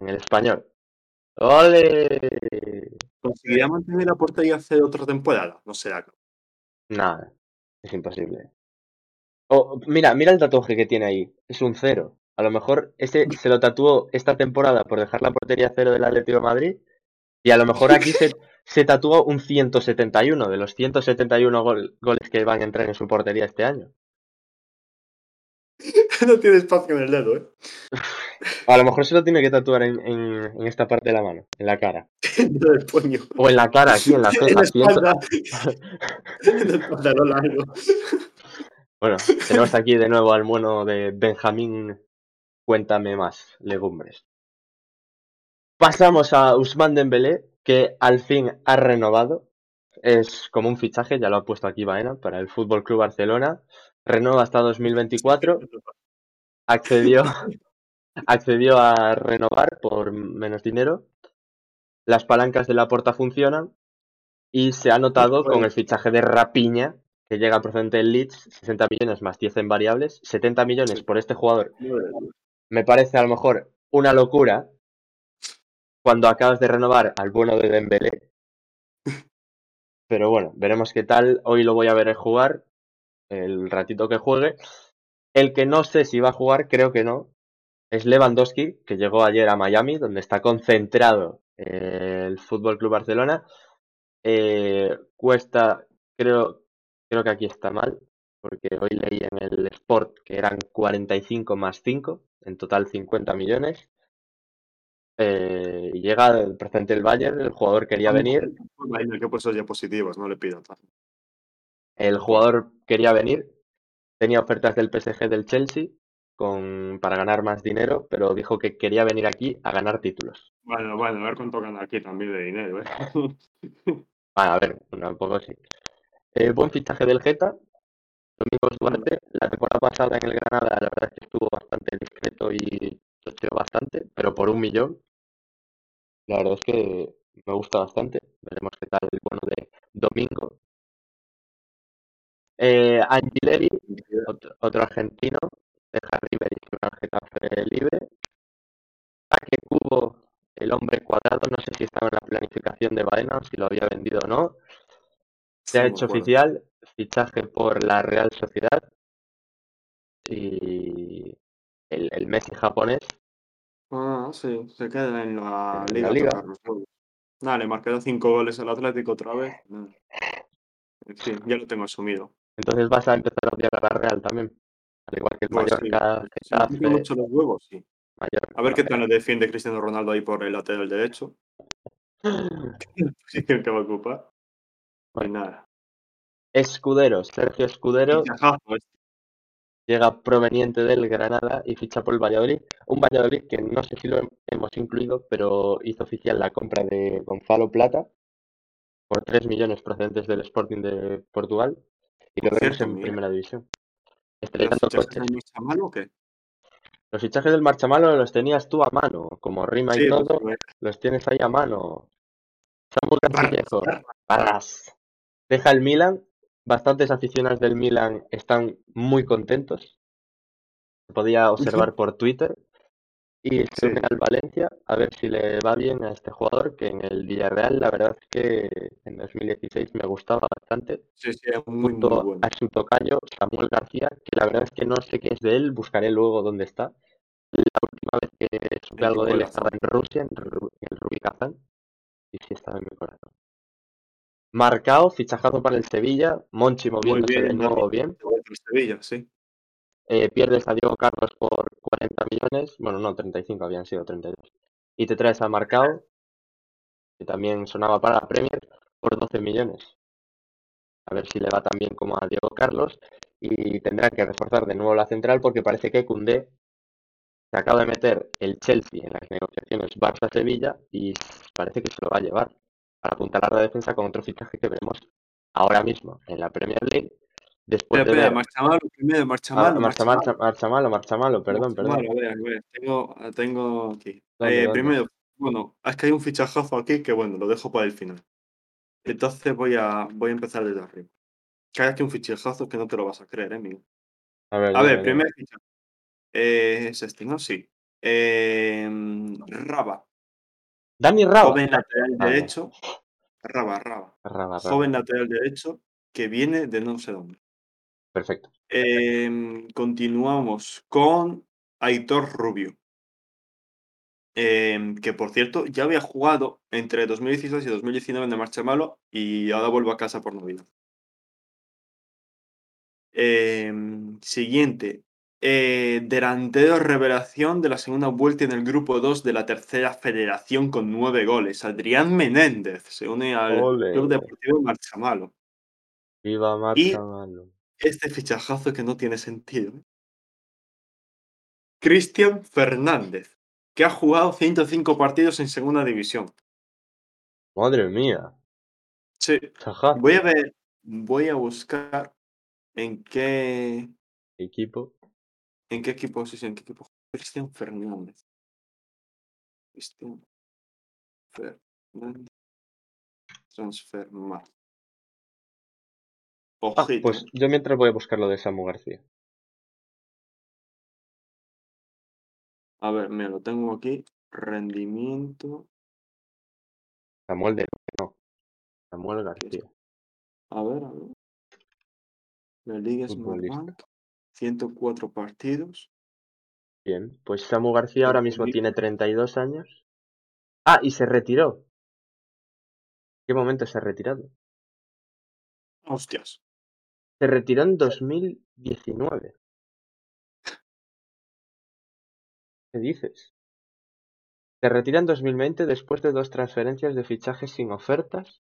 en el español. ¡Ole! ¿Conseguirá mantener la portería hace otra temporada? No será. Nada, es imposible. O, mira, mira el tatuaje que tiene ahí, es un cero. A lo mejor ese se lo tatuó esta temporada por dejar la portería cero del Atlético de Madrid y a lo mejor aquí se, se tatuó un 171 de los 171 gol- goles que van a entrar en su portería este año. no tiene espacio en el dedo, ¿eh? A lo mejor se lo tiene que tatuar en, en- en esta parte de la mano, en la cara. No del puño. O en la cara, aquí, en la ceja. en la espalda, largo. Bueno, tenemos aquí de nuevo al bueno de Benjamín. Cuéntame más, legumbres. Pasamos a Usman Dembélé, que al fin ha renovado. Es como un fichaje, ya lo ha puesto aquí Baena, para el Fútbol Club Barcelona. Renueva hasta 2024. Accedió, accedió a renovar por menos dinero. Las palancas de la puerta funcionan. Y se ha notado con el fichaje de Rapiña, que llega procedente del Leeds, 60 millones más 10 en variables, 70 millones por este jugador. Me parece a lo mejor una locura cuando acabas de renovar al bueno de Dembélé. Pero bueno, veremos qué tal. Hoy lo voy a ver jugar, el ratito que juegue. El que no sé si va a jugar, creo que no, es Lewandowski, que llegó ayer a Miami, donde está concentrado eh, el Fútbol Club Barcelona. Eh, cuesta, creo, creo que aquí está mal, porque hoy leí en el Sport que eran 45 más 5, en total 50 millones. Eh, llega el presente del Bayern, el jugador quería venir, que he puesto diapositivas, no le pido el jugador quería venir, tenía ofertas del PSG del Chelsea con, para ganar más dinero, pero dijo que quería venir aquí a ganar títulos. Bueno, bueno, a ver cuánto gana aquí también de dinero, ¿eh? Bueno, a ver, un poco sí. Eh, buen fichaje del Geta, Domingos Duarte. La temporada pasada en el Granada, la verdad es que estuvo bastante discreto y chocheó bastante, pero por un millón. La verdad es que me gusta bastante. Veremos qué tal el bono de Domingo. Eh, Angileri, otro, otro argentino, deja River y al Getafe libre. Saque Cubo, el hombre cuadrado, no sé si estaba en la planificación de Baena, si lo había vendido o no. Se ha hecho oficial, fichaje por la Real Sociedad y el, el Messi japonés. Ah, sí, se queda en la En liga. la liga. Nada, le marcaron cinco goles al Atlético otra vez. En fin, ya lo tengo asumido. Entonces vas a empezar a odiar a la Real también. Al igual que el Pues Mallorca, mucho los huevos, sí. Mallorca. A ver qué tal le defiende Cristiano Ronaldo ahí por el lateral derecho. Sí, que va a ocupar. Pues nada. Escudero, Sergio Escudero. Llega proveniente del Granada y ficha por el Valladolid. Un Valladolid que no sé si lo hem- hemos incluido, pero hizo oficial la compra de Gonzalo Plata por 3 millones procedentes del Sporting de Portugal y lo vemos en mira. primera división. ¿Los Estrenando fichajes coches. hay mucha malo o qué? Los fichajes del Marchamalo los tenías tú a mano, como rima y todo, los tienes ahí a mano. Samu Castillejo. Barras. Deja el Milan. Bastantes aficionados del Milan están muy contentos. Se podía observar por Twitter. Y se Sí. al Valencia a ver si le va bien a este jugador, que en el Villarreal la verdad es que en 2016 me gustaba bastante. Sí, sí, muy, muy bueno. a su tocayo, Samuel García, que la verdad es que no sé qué es de él, buscaré luego dónde está. La última vez que supe algo de él estaba en Rusia, en, el Rubí Kazán, y sí estaba en mi corazón. Marcao, fichajazo para el Sevilla, Monchi moviéndose de nuevo bien. Sevilla, sí. Eh, pierdes a Diego Carlos por 40 millones, bueno, no, 35, habían sido 32. Y te traes a Marcao, que también sonaba para la Premier, por 12 millones. A ver si le va tan bien como a Diego Carlos. Y tendrán que reforzar de nuevo la central porque parece que Koundé se acaba de meter el Chelsea en las negociaciones Barça-Sevilla y parece que se lo va a llevar para apuntalar la defensa con otro fichaje que vemos ahora mismo en la Premier League. Después Espera, de espera, ver marcha malo primero, marcha Ah, malo, marcha, marcha marcha, marcha malo, marcha malo, perdón, perdón. a ver, a ver, tengo, tengo aquí. ¿Dónde, Eh, primero, bueno, es que hay un fichajazo aquí que, bueno, lo dejo para el final. Entonces voy a, voy a empezar desde arriba. Que hay aquí un fichajazo que no te lo vas a creer, eh, amigo. A ver, A ver, primer fichaje. Eh, es este, ¿no? Sí. Eh, Raba, Dani Raba. joven lateral derecho. Raba, Raba. Raba, Raba. Joven lateral derecho que viene de no sé dónde. Perfecto. Em, continuamos con Aitor Rubio. Em, que por cierto, ya había jugado entre 2016 y 2019 en el Marchamalo y ahora vuelvo a casa por Navidad. Em, siguiente. Eh, delantero revelación de la segunda vuelta en el grupo 2 de la tercera federación con nueve goles. Adrián Menéndez se une al Ole. Club Deportivo Marchamalo. Viva Y- marcha malo. Este fichajazo que no tiene sentido. ¿eh? Cristian Fernández, que ha jugado 105 partidos en segunda división. Madre mía. Sí, voy a ver, voy a buscar en qué, Equipo. En qué equipo, sí, en qué equipo. Cristian Fernández. Cristian Fernández. Transfermar. Ah, pues yo mientras voy a buscar lo de Samu García. A ver, me lo tengo aquí. Rendimiento. Samuel de no. Samuel García. A ver, a ver. La Liga. Smartbank. 104 partidos. Bien, pues Samu García ahora mismo Entendido. tiene 32 años. Ah, y se retiró. ¿Qué momento se ha retirado? Hostias. Se retiró en 2019. ¿Qué dices? Se retira en 2020 después de dos transferencias de fichajes sin ofertas.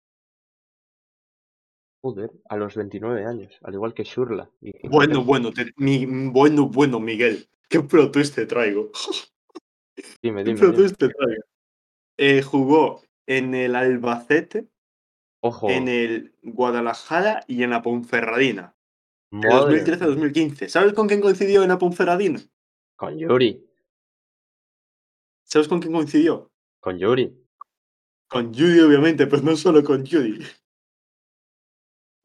Joder, a los 29 años, al igual que Shurla. y Bueno, bueno, te- mi, bueno, bueno, Miguel. ¿Qué pro twist te traigo? Dime, ¿Qué pro dime. twist te traigo? Eh, jugó en el Albacete, Ojo, en el Guadalajara y en la Ponferradina. De madre 2013 a mía, 2015. ¿Sabes con quién coincidió en la Ponferradina? con Yuri, ¿Sabes con quién coincidió? con Yuri. Con Judy, obviamente, pues no solo con Judy.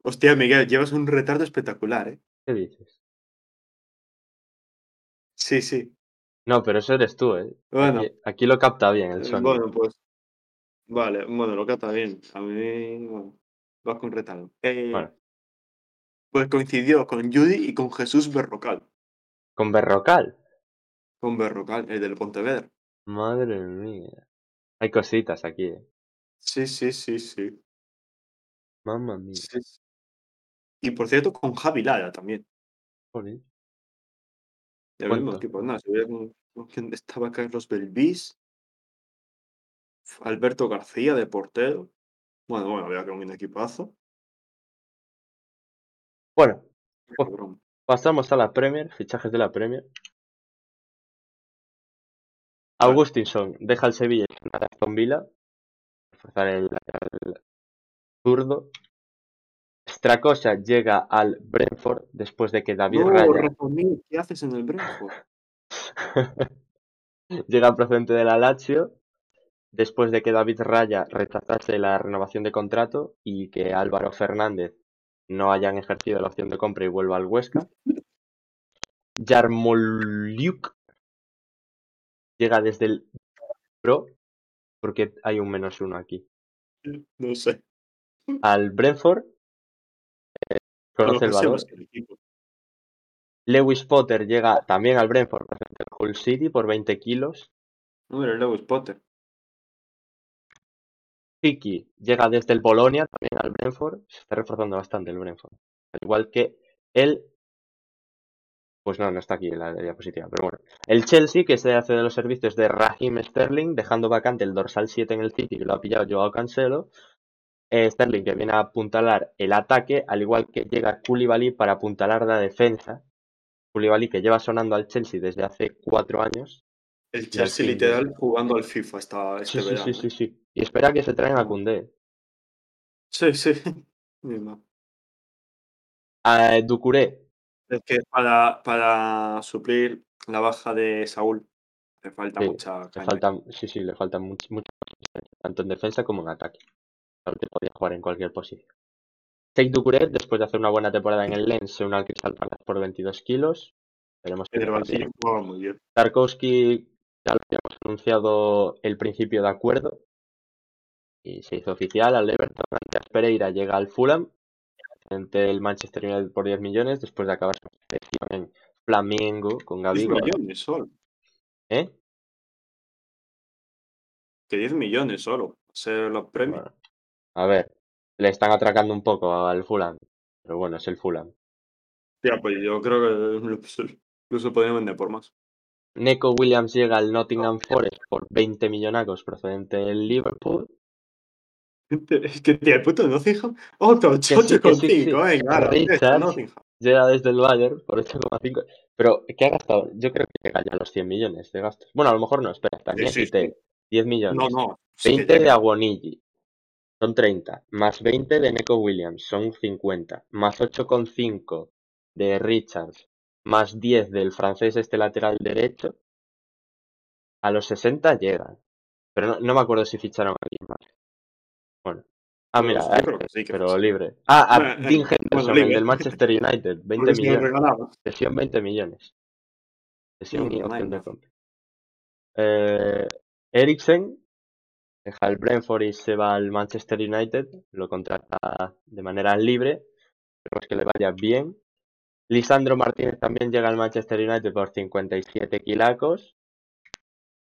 Hostia, Miguel, llevas un retardo espectacular, ¿eh? ¿Qué dices? Sí, sí. No, pero eso eres tú, ¿eh? Bueno, Aquí, aquí lo capta bien el eh, sonido. bueno, pues. Vale, bueno, lo cata bien. A mí, bueno, vas con retardo. Eh, Bueno, Pues coincidió con Judy y con Jesús Berrocal. con Berrocal. Con Berrocal, el del Pontevedra. Madre mía. Hay cositas aquí, ¿eh? Sí, sí, sí, sí. Mamma mía. sí. Y por cierto, con Javi Lara también. Joder. Del mismo equipo. Quién estaba Carlos Belvis, Alberto García de portero. Bueno, bueno, había que un equipazo. Bueno, pues pasamos a la Premier, fichajes de la Premier. Vale. Augustinson deja el Sevilla y Aston Villa. Reforzar el lateral zurdo. Stracosa llega al Brentford después de que David No, Raya ¿qué haces en el Brentford? llega procedente de la Lazio después de que David Raya rechazase la renovación de contrato y que Álvaro Fernández no hayan ejercido la opción de compra y vuelva al Huesca. Yarmolyuk llega desde el Pro, porque hay un menos uno aquí, No sé. al Brentford. Conoce el valor. el. Lewis Potter llega también al Brentford, procedente del Hull City, por 20 kilos. Hombre, Lewis Potter. Tiki llega desde el Bolonia también al Brentford. Se está reforzando bastante el Brentford. Al igual que el. Pues no, no está aquí en la diapositiva, pero bueno. El Chelsea, que se hace de los servicios de Raheem Sterling, dejando vacante el dorsal 7 en el City, que lo ha pillado Joao Cancelo. Sterling, que viene a apuntalar el ataque, al igual que llega Koulibaly para apuntalar la defensa. Koulibaly, que lleva sonando al Chelsea desde hace cuatro años. El Chelsea literal jugando al FIFA Sí, este sí, verano. sí, sí, sí. Y espera que se traen a. Koundé. Sí, sí. A Ducouré, Es que para, para suplir la baja de Saúl le falta Sí, mucha Le caña. faltan, sí, sí, le faltan much- muchas posiciones, tanto en defensa como en ataque. Podía jugar en cualquier posición. Sheikh Doucouré, después de hacer una buena temporada en el Lens, se une al Crystal Palace por 22 kilos. Veremos banquillo sigue. jugaba muy bien. Tarkowski, ya lo habíamos anunciado el principio de acuerdo. Y se hizo oficial al Everton. Andreas Pereira llega al Fulham. Ante el Manchester United por 10 millones, después de acabar su selección en Flamengo con 10 Gavigo. millones solo. ¿Eh? Que 10 millones solo. Ser los premios. Bueno, a ver, le están atracando un poco al Fulham. Pero bueno, es el Fulham. Ya, pues yo creo que incluso podrían vender por más. Neko Williams llega al Nottingham Forest por 20 millonacos procedente del Liverpool. Es que tío, el puto Nottingham. Otro sí, 8,5. que sí, que sí. Venga, ahora, Richards. Nottingham. Llega desde el Bayern por 8,5. Pero, ¿qué ha gastado? Yo creo que llega ya a los 100 millones de gastos. Bueno, a lo mejor no, espera. Sí, sí, Niakite, 10 millones. No, no. sí que 20 de. Aguonigi, son 30. Más 20 de Neko Williams, son 50. Más 8,5 de Richards. Más 10 del francés este lateral derecho. A los 60 llegan. Pero no, no me acuerdo si ficharon a alguien más. Bueno. Ah, mira, que este, sí que pero ficharon. libre. Ah, a Bueno, eh, Dean bueno, Henderson, el libre. del Manchester United, 20 Porque si nos millones. Sesión 20 millones. Sesión No, y no opción de compra. Eh, Eriksen deja el Brentford y se va al Manchester United. Lo contrata de manera libre. Esperemos que le vaya bien. Lisandro Martínez también llega al Manchester United por 57 kilacos.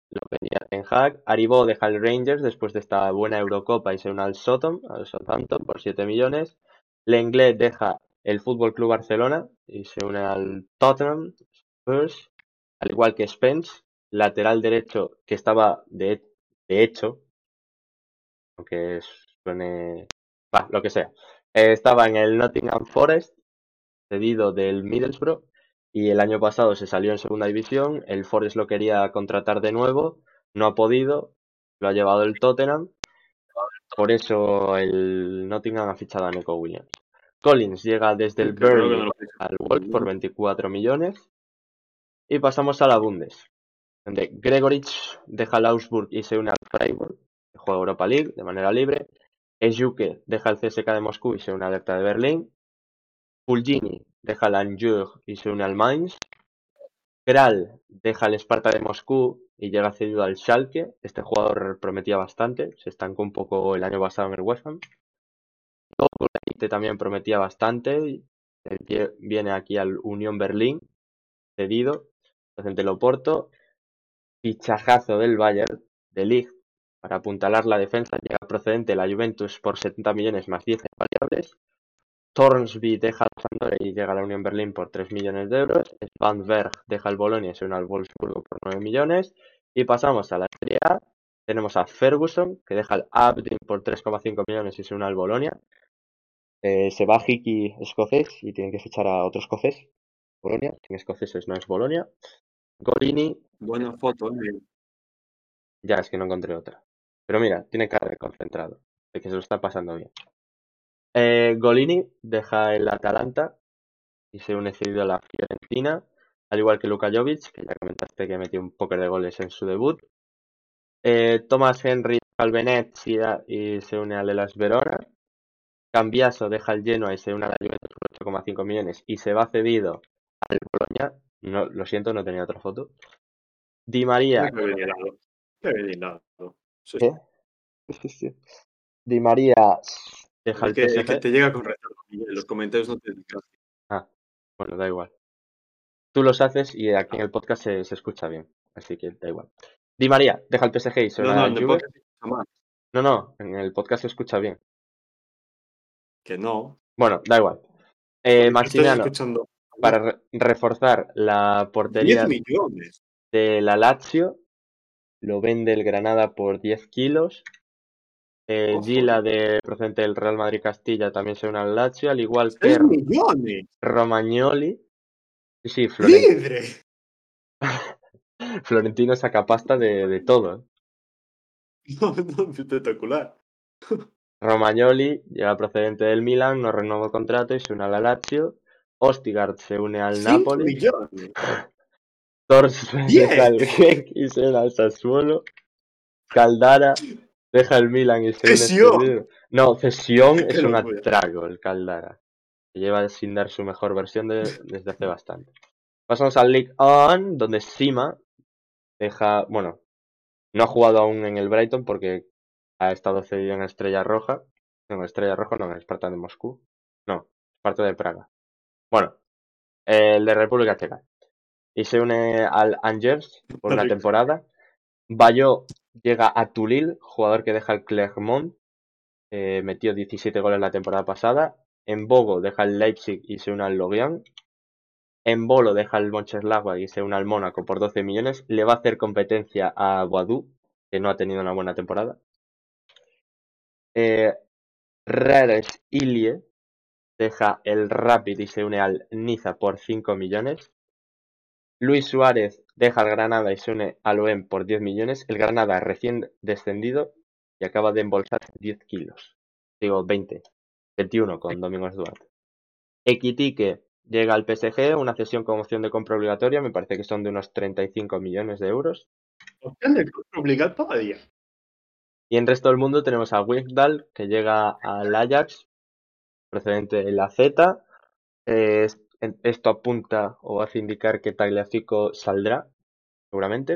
Lo pedía Ten Hag. Aribó deja el Rangers después de esta buena Eurocopa y se une al Southampton, al Southampton por 7 millones. Lenglet deja el Fútbol Club Barcelona y se une al Tottenham Spurs, al igual que Spence, lateral derecho que estaba de, de hecho, aunque suene, bah, lo que sea, eh, estaba en el Nottingham Forest, cedido del Middlesbrough, y el año pasado se salió en segunda división, el Forest lo quería contratar de nuevo, no ha podido, lo ha llevado el Tottenham, por eso el Nottingham ha fichado a Nico Williams. Collins llega desde el Burnley al Wolf por 24 millones. Y pasamos a la Bundes, donde Gregorich deja el Augsburg y se une al Freiburg, juega Europa League de manera libre. Ejuke deja el CSK de Moscú y se une al Alerta de Berlín. Fulgini deja el Angers y se une al Mainz. Kral deja el Sparta de Moscú y llega cedido al Schalke. Este jugador prometía bastante, se estancó un poco el año pasado en el West Ham. Este también prometía bastante. Viene aquí al Unión Berlín, cedido. Docente Loporto. Fichajazo del Bayern, de Ligt, para apuntalar la defensa. Llega procedente la Juventus por 70 millones más 10 variables. Thornsby deja el Sampdoria y llega a la Unión Berlín por 3 millones de euros. Spanberg deja el Bolonia y se une al Wolfsburgo por 9 millones. Y pasamos a la Serie A. Tenemos a Ferguson, que deja el Aberdeen por 3,5 millones y se une al Bolonia. Eh, se va Hiki escocés y tienen que fichar a otro escocés. Bolonia, sin escoceses no es Bolonia. Golini. Buena foto, ¿eh? Ya, es que no encontré otra. Pero mira, tiene cara de concentrado, de que se lo está pasando bien. Eh, Golini deja el Atalanta y se une cedido a la Fiorentina, al igual que Luka Jovic, que ya comentaste que metió un poco de goles en su debut. Eh, Thomas Henry al y se une al Elas Verona. Cambiaso deja el Genoa y se une a la Juventus por 8,5 millones y se va cedido al Bologna. No, lo siento, no tenía otra foto. Di María. Qué bien. Qué bien. Sí. ¿Qué? Sí, sí. Di María deja el que, PSG. que te llega con retardo, Los comentarios no te Ah, bueno, da igual. Tú los haces y aquí en el podcast se, se escucha bien, así que da igual. Di María deja el PSG y se No, no, puedo decir jamás. No, no, en el podcast se escucha bien. Que no. Bueno, da igual. Eh, Maximiano, para re- reforzar la 10 portería de la Lazio, lo vende el Granada por 10 kilos. Eh. Gila, de procedente del Real Madrid Castilla, también se une al Lazio, al igual que 3 millones. Romagnoli. Sí, sí, Floren- ¡Libre! Florentino saca pasta de, de todo. ¿eh? No, no, espectacular. Romagnoli llega procedente del Milan, no renovó contrato y se une a la Lazio. Ostigard se une al 5 Napoli. millones. Deja el Genk y se une al Sassuolo. Caldara deja el Milan y se cedido. No, cesión es un atrago el Caldara. Que lleva sin dar su mejor versión de- desde hace bastante. Pasamos al League On, donde Sima deja, bueno, no ha jugado aún en el Brighton porque ha estado cedido en Estrella Roja. No, en Estrella Roja no, en Esparta de Moscú. No, Esparta de Praga. Bueno, el de República Checa. Y se une al Angers por una temporada. Bayo llega a Tulil, jugador que deja el Clermont. eh, metió 17 goles la temporada pasada. En Bogo deja el Leipzig y se une al Lorient. En Bolo deja el Mönchengladbach y se une al Mónaco por 12 millones. Le va a hacer competencia a Boadou, que no ha tenido una buena temporada. Eh, Rares Ilie deja el Rapid y se une al Niza por 5 millones. Luis Suárez deja el Granada y se une al OEM por 10 millones. El Granada recién descendido y acaba de embolsar 10 kilos. Digo 20. 21 con Domingos Duarte. Equitique llega al PSG, una cesión con opción de compra obligatoria. Me parece que son de unos 35 millones de euros. Opción de compra obligada todavía. Y en resto del mundo tenemos a Wigdal, que llega al Ajax, procedente de la Z. Eh, esto apunta o hace indicar que Tagliafico saldrá, seguramente.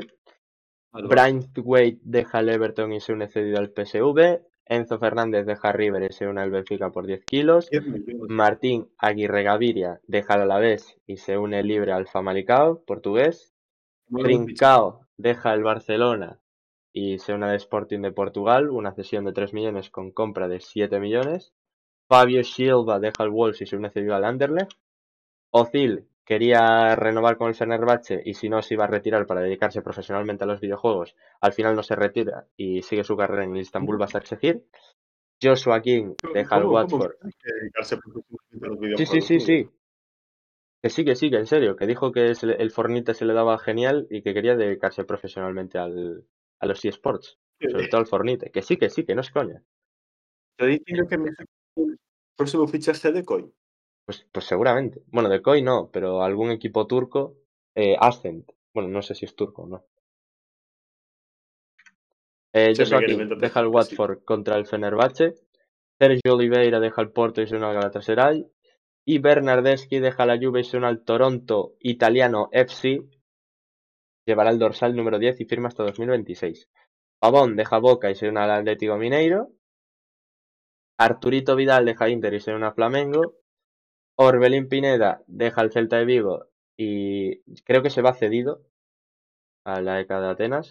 Algo. Braithwaite deja el Everton y se une cedido al PSV. Enzo Fernández deja River y se une al Benfica por 10 kilos. 10 millones. Martín Aguirre Gaviria deja el Alavés y se une libre al Famalicão, portugués. Trincao deja el Barcelona y se une al Sporting de Portugal, una cesión de 3 millones con compra de 7 millones. Fabio Silva deja el Wolves y se une cedido al Anderlecht. Ozil quería renovar con el Fenerbahce y si no se iba a retirar para dedicarse profesionalmente a los videojuegos. Al final no se retira y sigue su carrera en el Istanbul Basaksehir. Joshua King deja el ¿Cómo- cómo Watford. hay que dedicarse profesionalmente a los Sí, sí, sí, sí. Que sí, que sí, que en serio, que dijo que el Fornite se le daba genial y que quería dedicarse profesionalmente al, a los eSports, sobre todo al Fornite. Que sí, que sí, que no es coña. ¿Te diciendo que me el próximo fichaje de Coin? Pues, pues seguramente. Bueno, de COI no, pero algún equipo turco, eh, Ascent. Bueno, no sé si es turco o no. Eh, Sí, Joshua King deja el Sí. Watford contra el Fenerbahce. Sergio Oliveira deja el Porto y se une al Galatasaray. Y Bernardeschi deja la Juve y se une al Toronto Italiano FC. Llevará el dorsal número 10 y firma hasta 2026. Pavón deja Boca y se une al Atlético Mineiro. Arturito Vidal deja Inter y se une a Flamengo. Orbelín Pineda deja el Celta de Vigo y creo que se va cedido a la ECA de Atenas.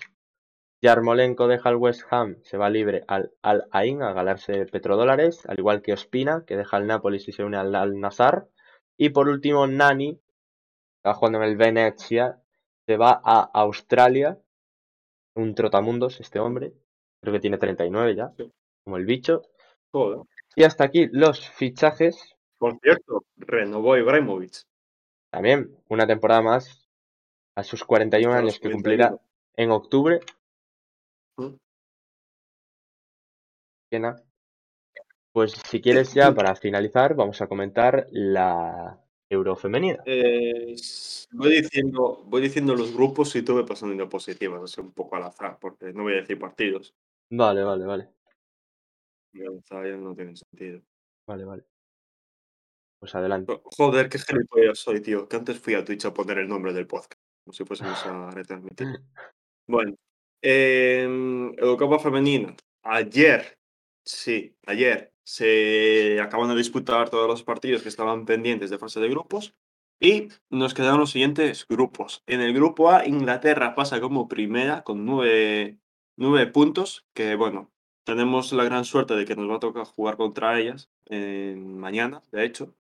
Yarmolenko deja el West Ham, se va libre al Al Ain a ganarse petrodólares, al igual que Ospina, que deja el Nápoles y se une al Al Nassr. Y por último, Nani, que va jugando en el Venezia, se va a Australia. Un trotamundos este hombre, creo que tiene 39 ya, como el bicho. Joder. Y hasta aquí los fichajes. Por cierto, renovó Ibrahimovic. También una temporada más a sus 41 Hasta los años que cumplirá 41. en octubre. ¿Mm? Pues si quieres ya para finalizar vamos a comentar la Eurofemenina. Eh, voy, diciendo, voy diciendo los grupos y tú me pasando diapositivas, así un poco al azar, porque no voy a decir partidos. Vale, vale, vale. no tiene sentido. Vale, vale. Pues adelante. Joder, qué gilipollas soy, tío. Que antes fui a Twitch a poner el nombre del podcast. Como si fuésemos a retransmitir. Bueno. Eh, Eurocopa Femenina. Ayer, sí, ayer se acaban de disputar todos los partidos que estaban pendientes de fase de grupos. Y nos quedaron los siguientes grupos. En el grupo A, Inglaterra pasa como primera con nueve, nueve puntos. Que bueno, tenemos la gran suerte de que nos va a tocar jugar contra ellas eh, mañana, de hecho.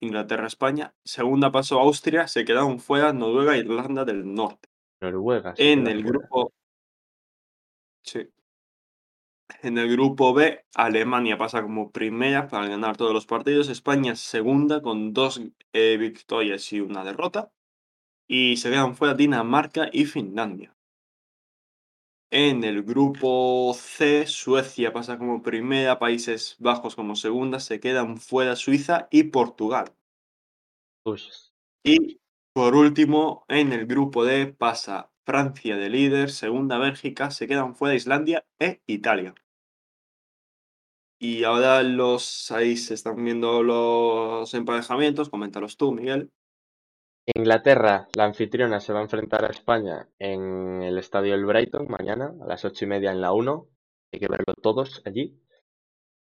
Inglaterra-España. Segunda pasó Austria, se quedaron fuera Noruega e Irlanda del Norte. Noruega. En el fuera. grupo. Sí. En el grupo B, Alemania pasa como primera para ganar todos los partidos. España segunda con dos eh, victorias y una derrota. Y se quedan fuera Dinamarca y Finlandia. En el grupo C, Suecia pasa como primera, Países Bajos como segunda, se quedan fuera Suiza y Portugal. Uy, Y por último, en el grupo D pasa Francia de líder, segunda Bélgica, se quedan fuera Islandia e Italia. Y ahora los ahí se están viendo los emparejamientos, coméntalos tú, Miguel. Inglaterra, la anfitriona, se va a enfrentar a España en el estadio El Brighton mañana a las ocho y media en la 1. Hay que verlo todos allí.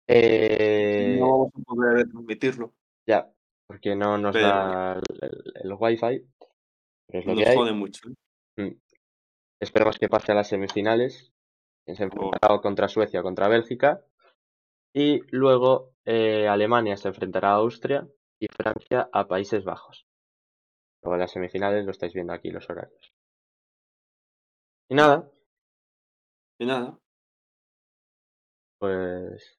Eh, No vamos a poder transmitirlo. Ya, porque no nos Pero- da el, wifi. Pero es lo Nos que hay. jode mucho. ¿eh? Mm. Esperemos que pase a las semifinales. se enfrentará contra Suecia o contra Bélgica. Y luego eh, Alemania se enfrentará a Austria y Francia a Países Bajos. Luego en las semifinales lo estáis viendo aquí los horarios. Y nada, Y nada, pues.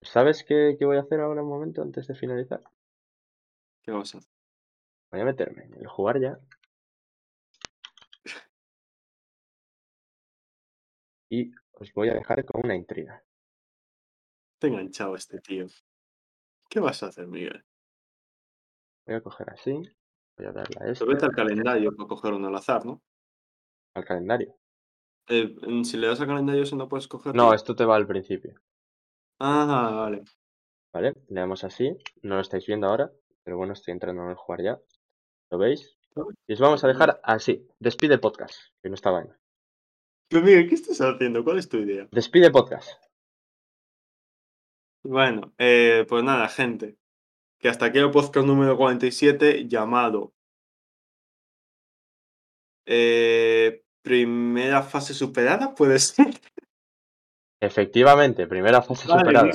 ¿Sabes qué, qué voy a hacer ahora un momento antes de finalizar? ¿qué vas a hacer? Voy a meterme en el jugar ya. Y os voy a dejar con una intriga. Te enganchado este tío. ¿Qué vas a hacer, Miguel? Voy a coger así. Voy a darle a Pero este, vete al calendario para coger uno al azar, ¿no? al calendario. Eh, mm, si le das al calendario, eso no puedes coger. No, esto te va al principio. Ah, vale. ¿Vale? Le damos así. No lo estáis viendo ahora. Pero bueno, estoy entrando en el jugar ya. ¿Lo veis? Y os vamos a dejar así. Despide el podcast, que no está bien. Pero Miguel, ¿qué estás haciendo? ¿Cuál es tu idea? Despide podcast. Bueno, eh, pues nada, gente. Que hasta aquí el podcast número 47 llamado eh, Primera fase superada, puede ser. Efectivamente, primera fase Vale. superada.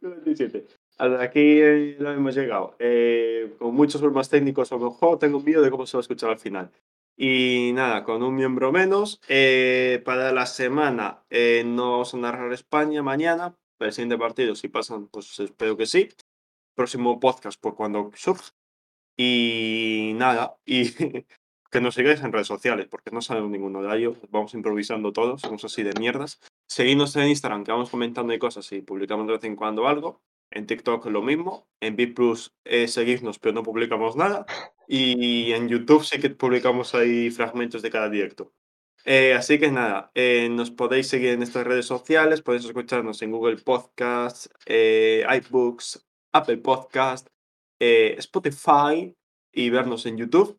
47. Hasta aquí eh, lo hemos llegado. Eh, con muchos problemas técnicos a lo mejor, tengo miedo de cómo se va a escuchar al final. Y nada, con un miembro menos. eh, para la semana no vamos a narrar España mañana. El siguiente partido, si pasan, pues espero que sí. Próximo podcast por cuando surja. Y nada, y que nos sigáis en redes sociales, porque no sabemos ningún horario. Vamos improvisando todos, somos así de mierdas. Seguidnos en Instagram, que vamos comentando y cosas y publicamos de vez en cuando algo. En TikTok lo mismo. En Big Plus eh, seguidnos, pero no publicamos nada. Y en YouTube sí que publicamos ahí fragmentos de cada directo. Eh, así que nada, eh, nos podéis seguir en estas redes sociales, podéis escucharnos en Google Podcasts, eh, iBooks, Apple Podcast, eh, Spotify y vernos en YouTube.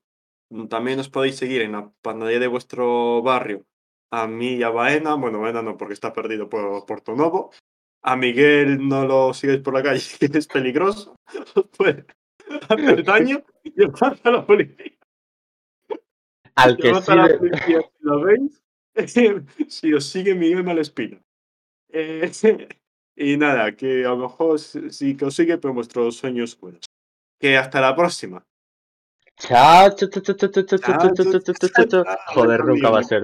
También os podéis seguir en la pantalla de vuestro barrio a mí y a Baena. Bueno, Baena no, porque está perdido por Porto Novo. A Miguel no lo sigáis por la calle, que es peligroso. Os puede hacer daño y os a la policía. Al que sí. de- si lo veis. si os sigue Miguel Malespina. Eh, y nada, que a lo mejor sí que os sigue, pero vuestros sueños buenos. Que hasta la próxima. Chao, Joder, nunca va a ser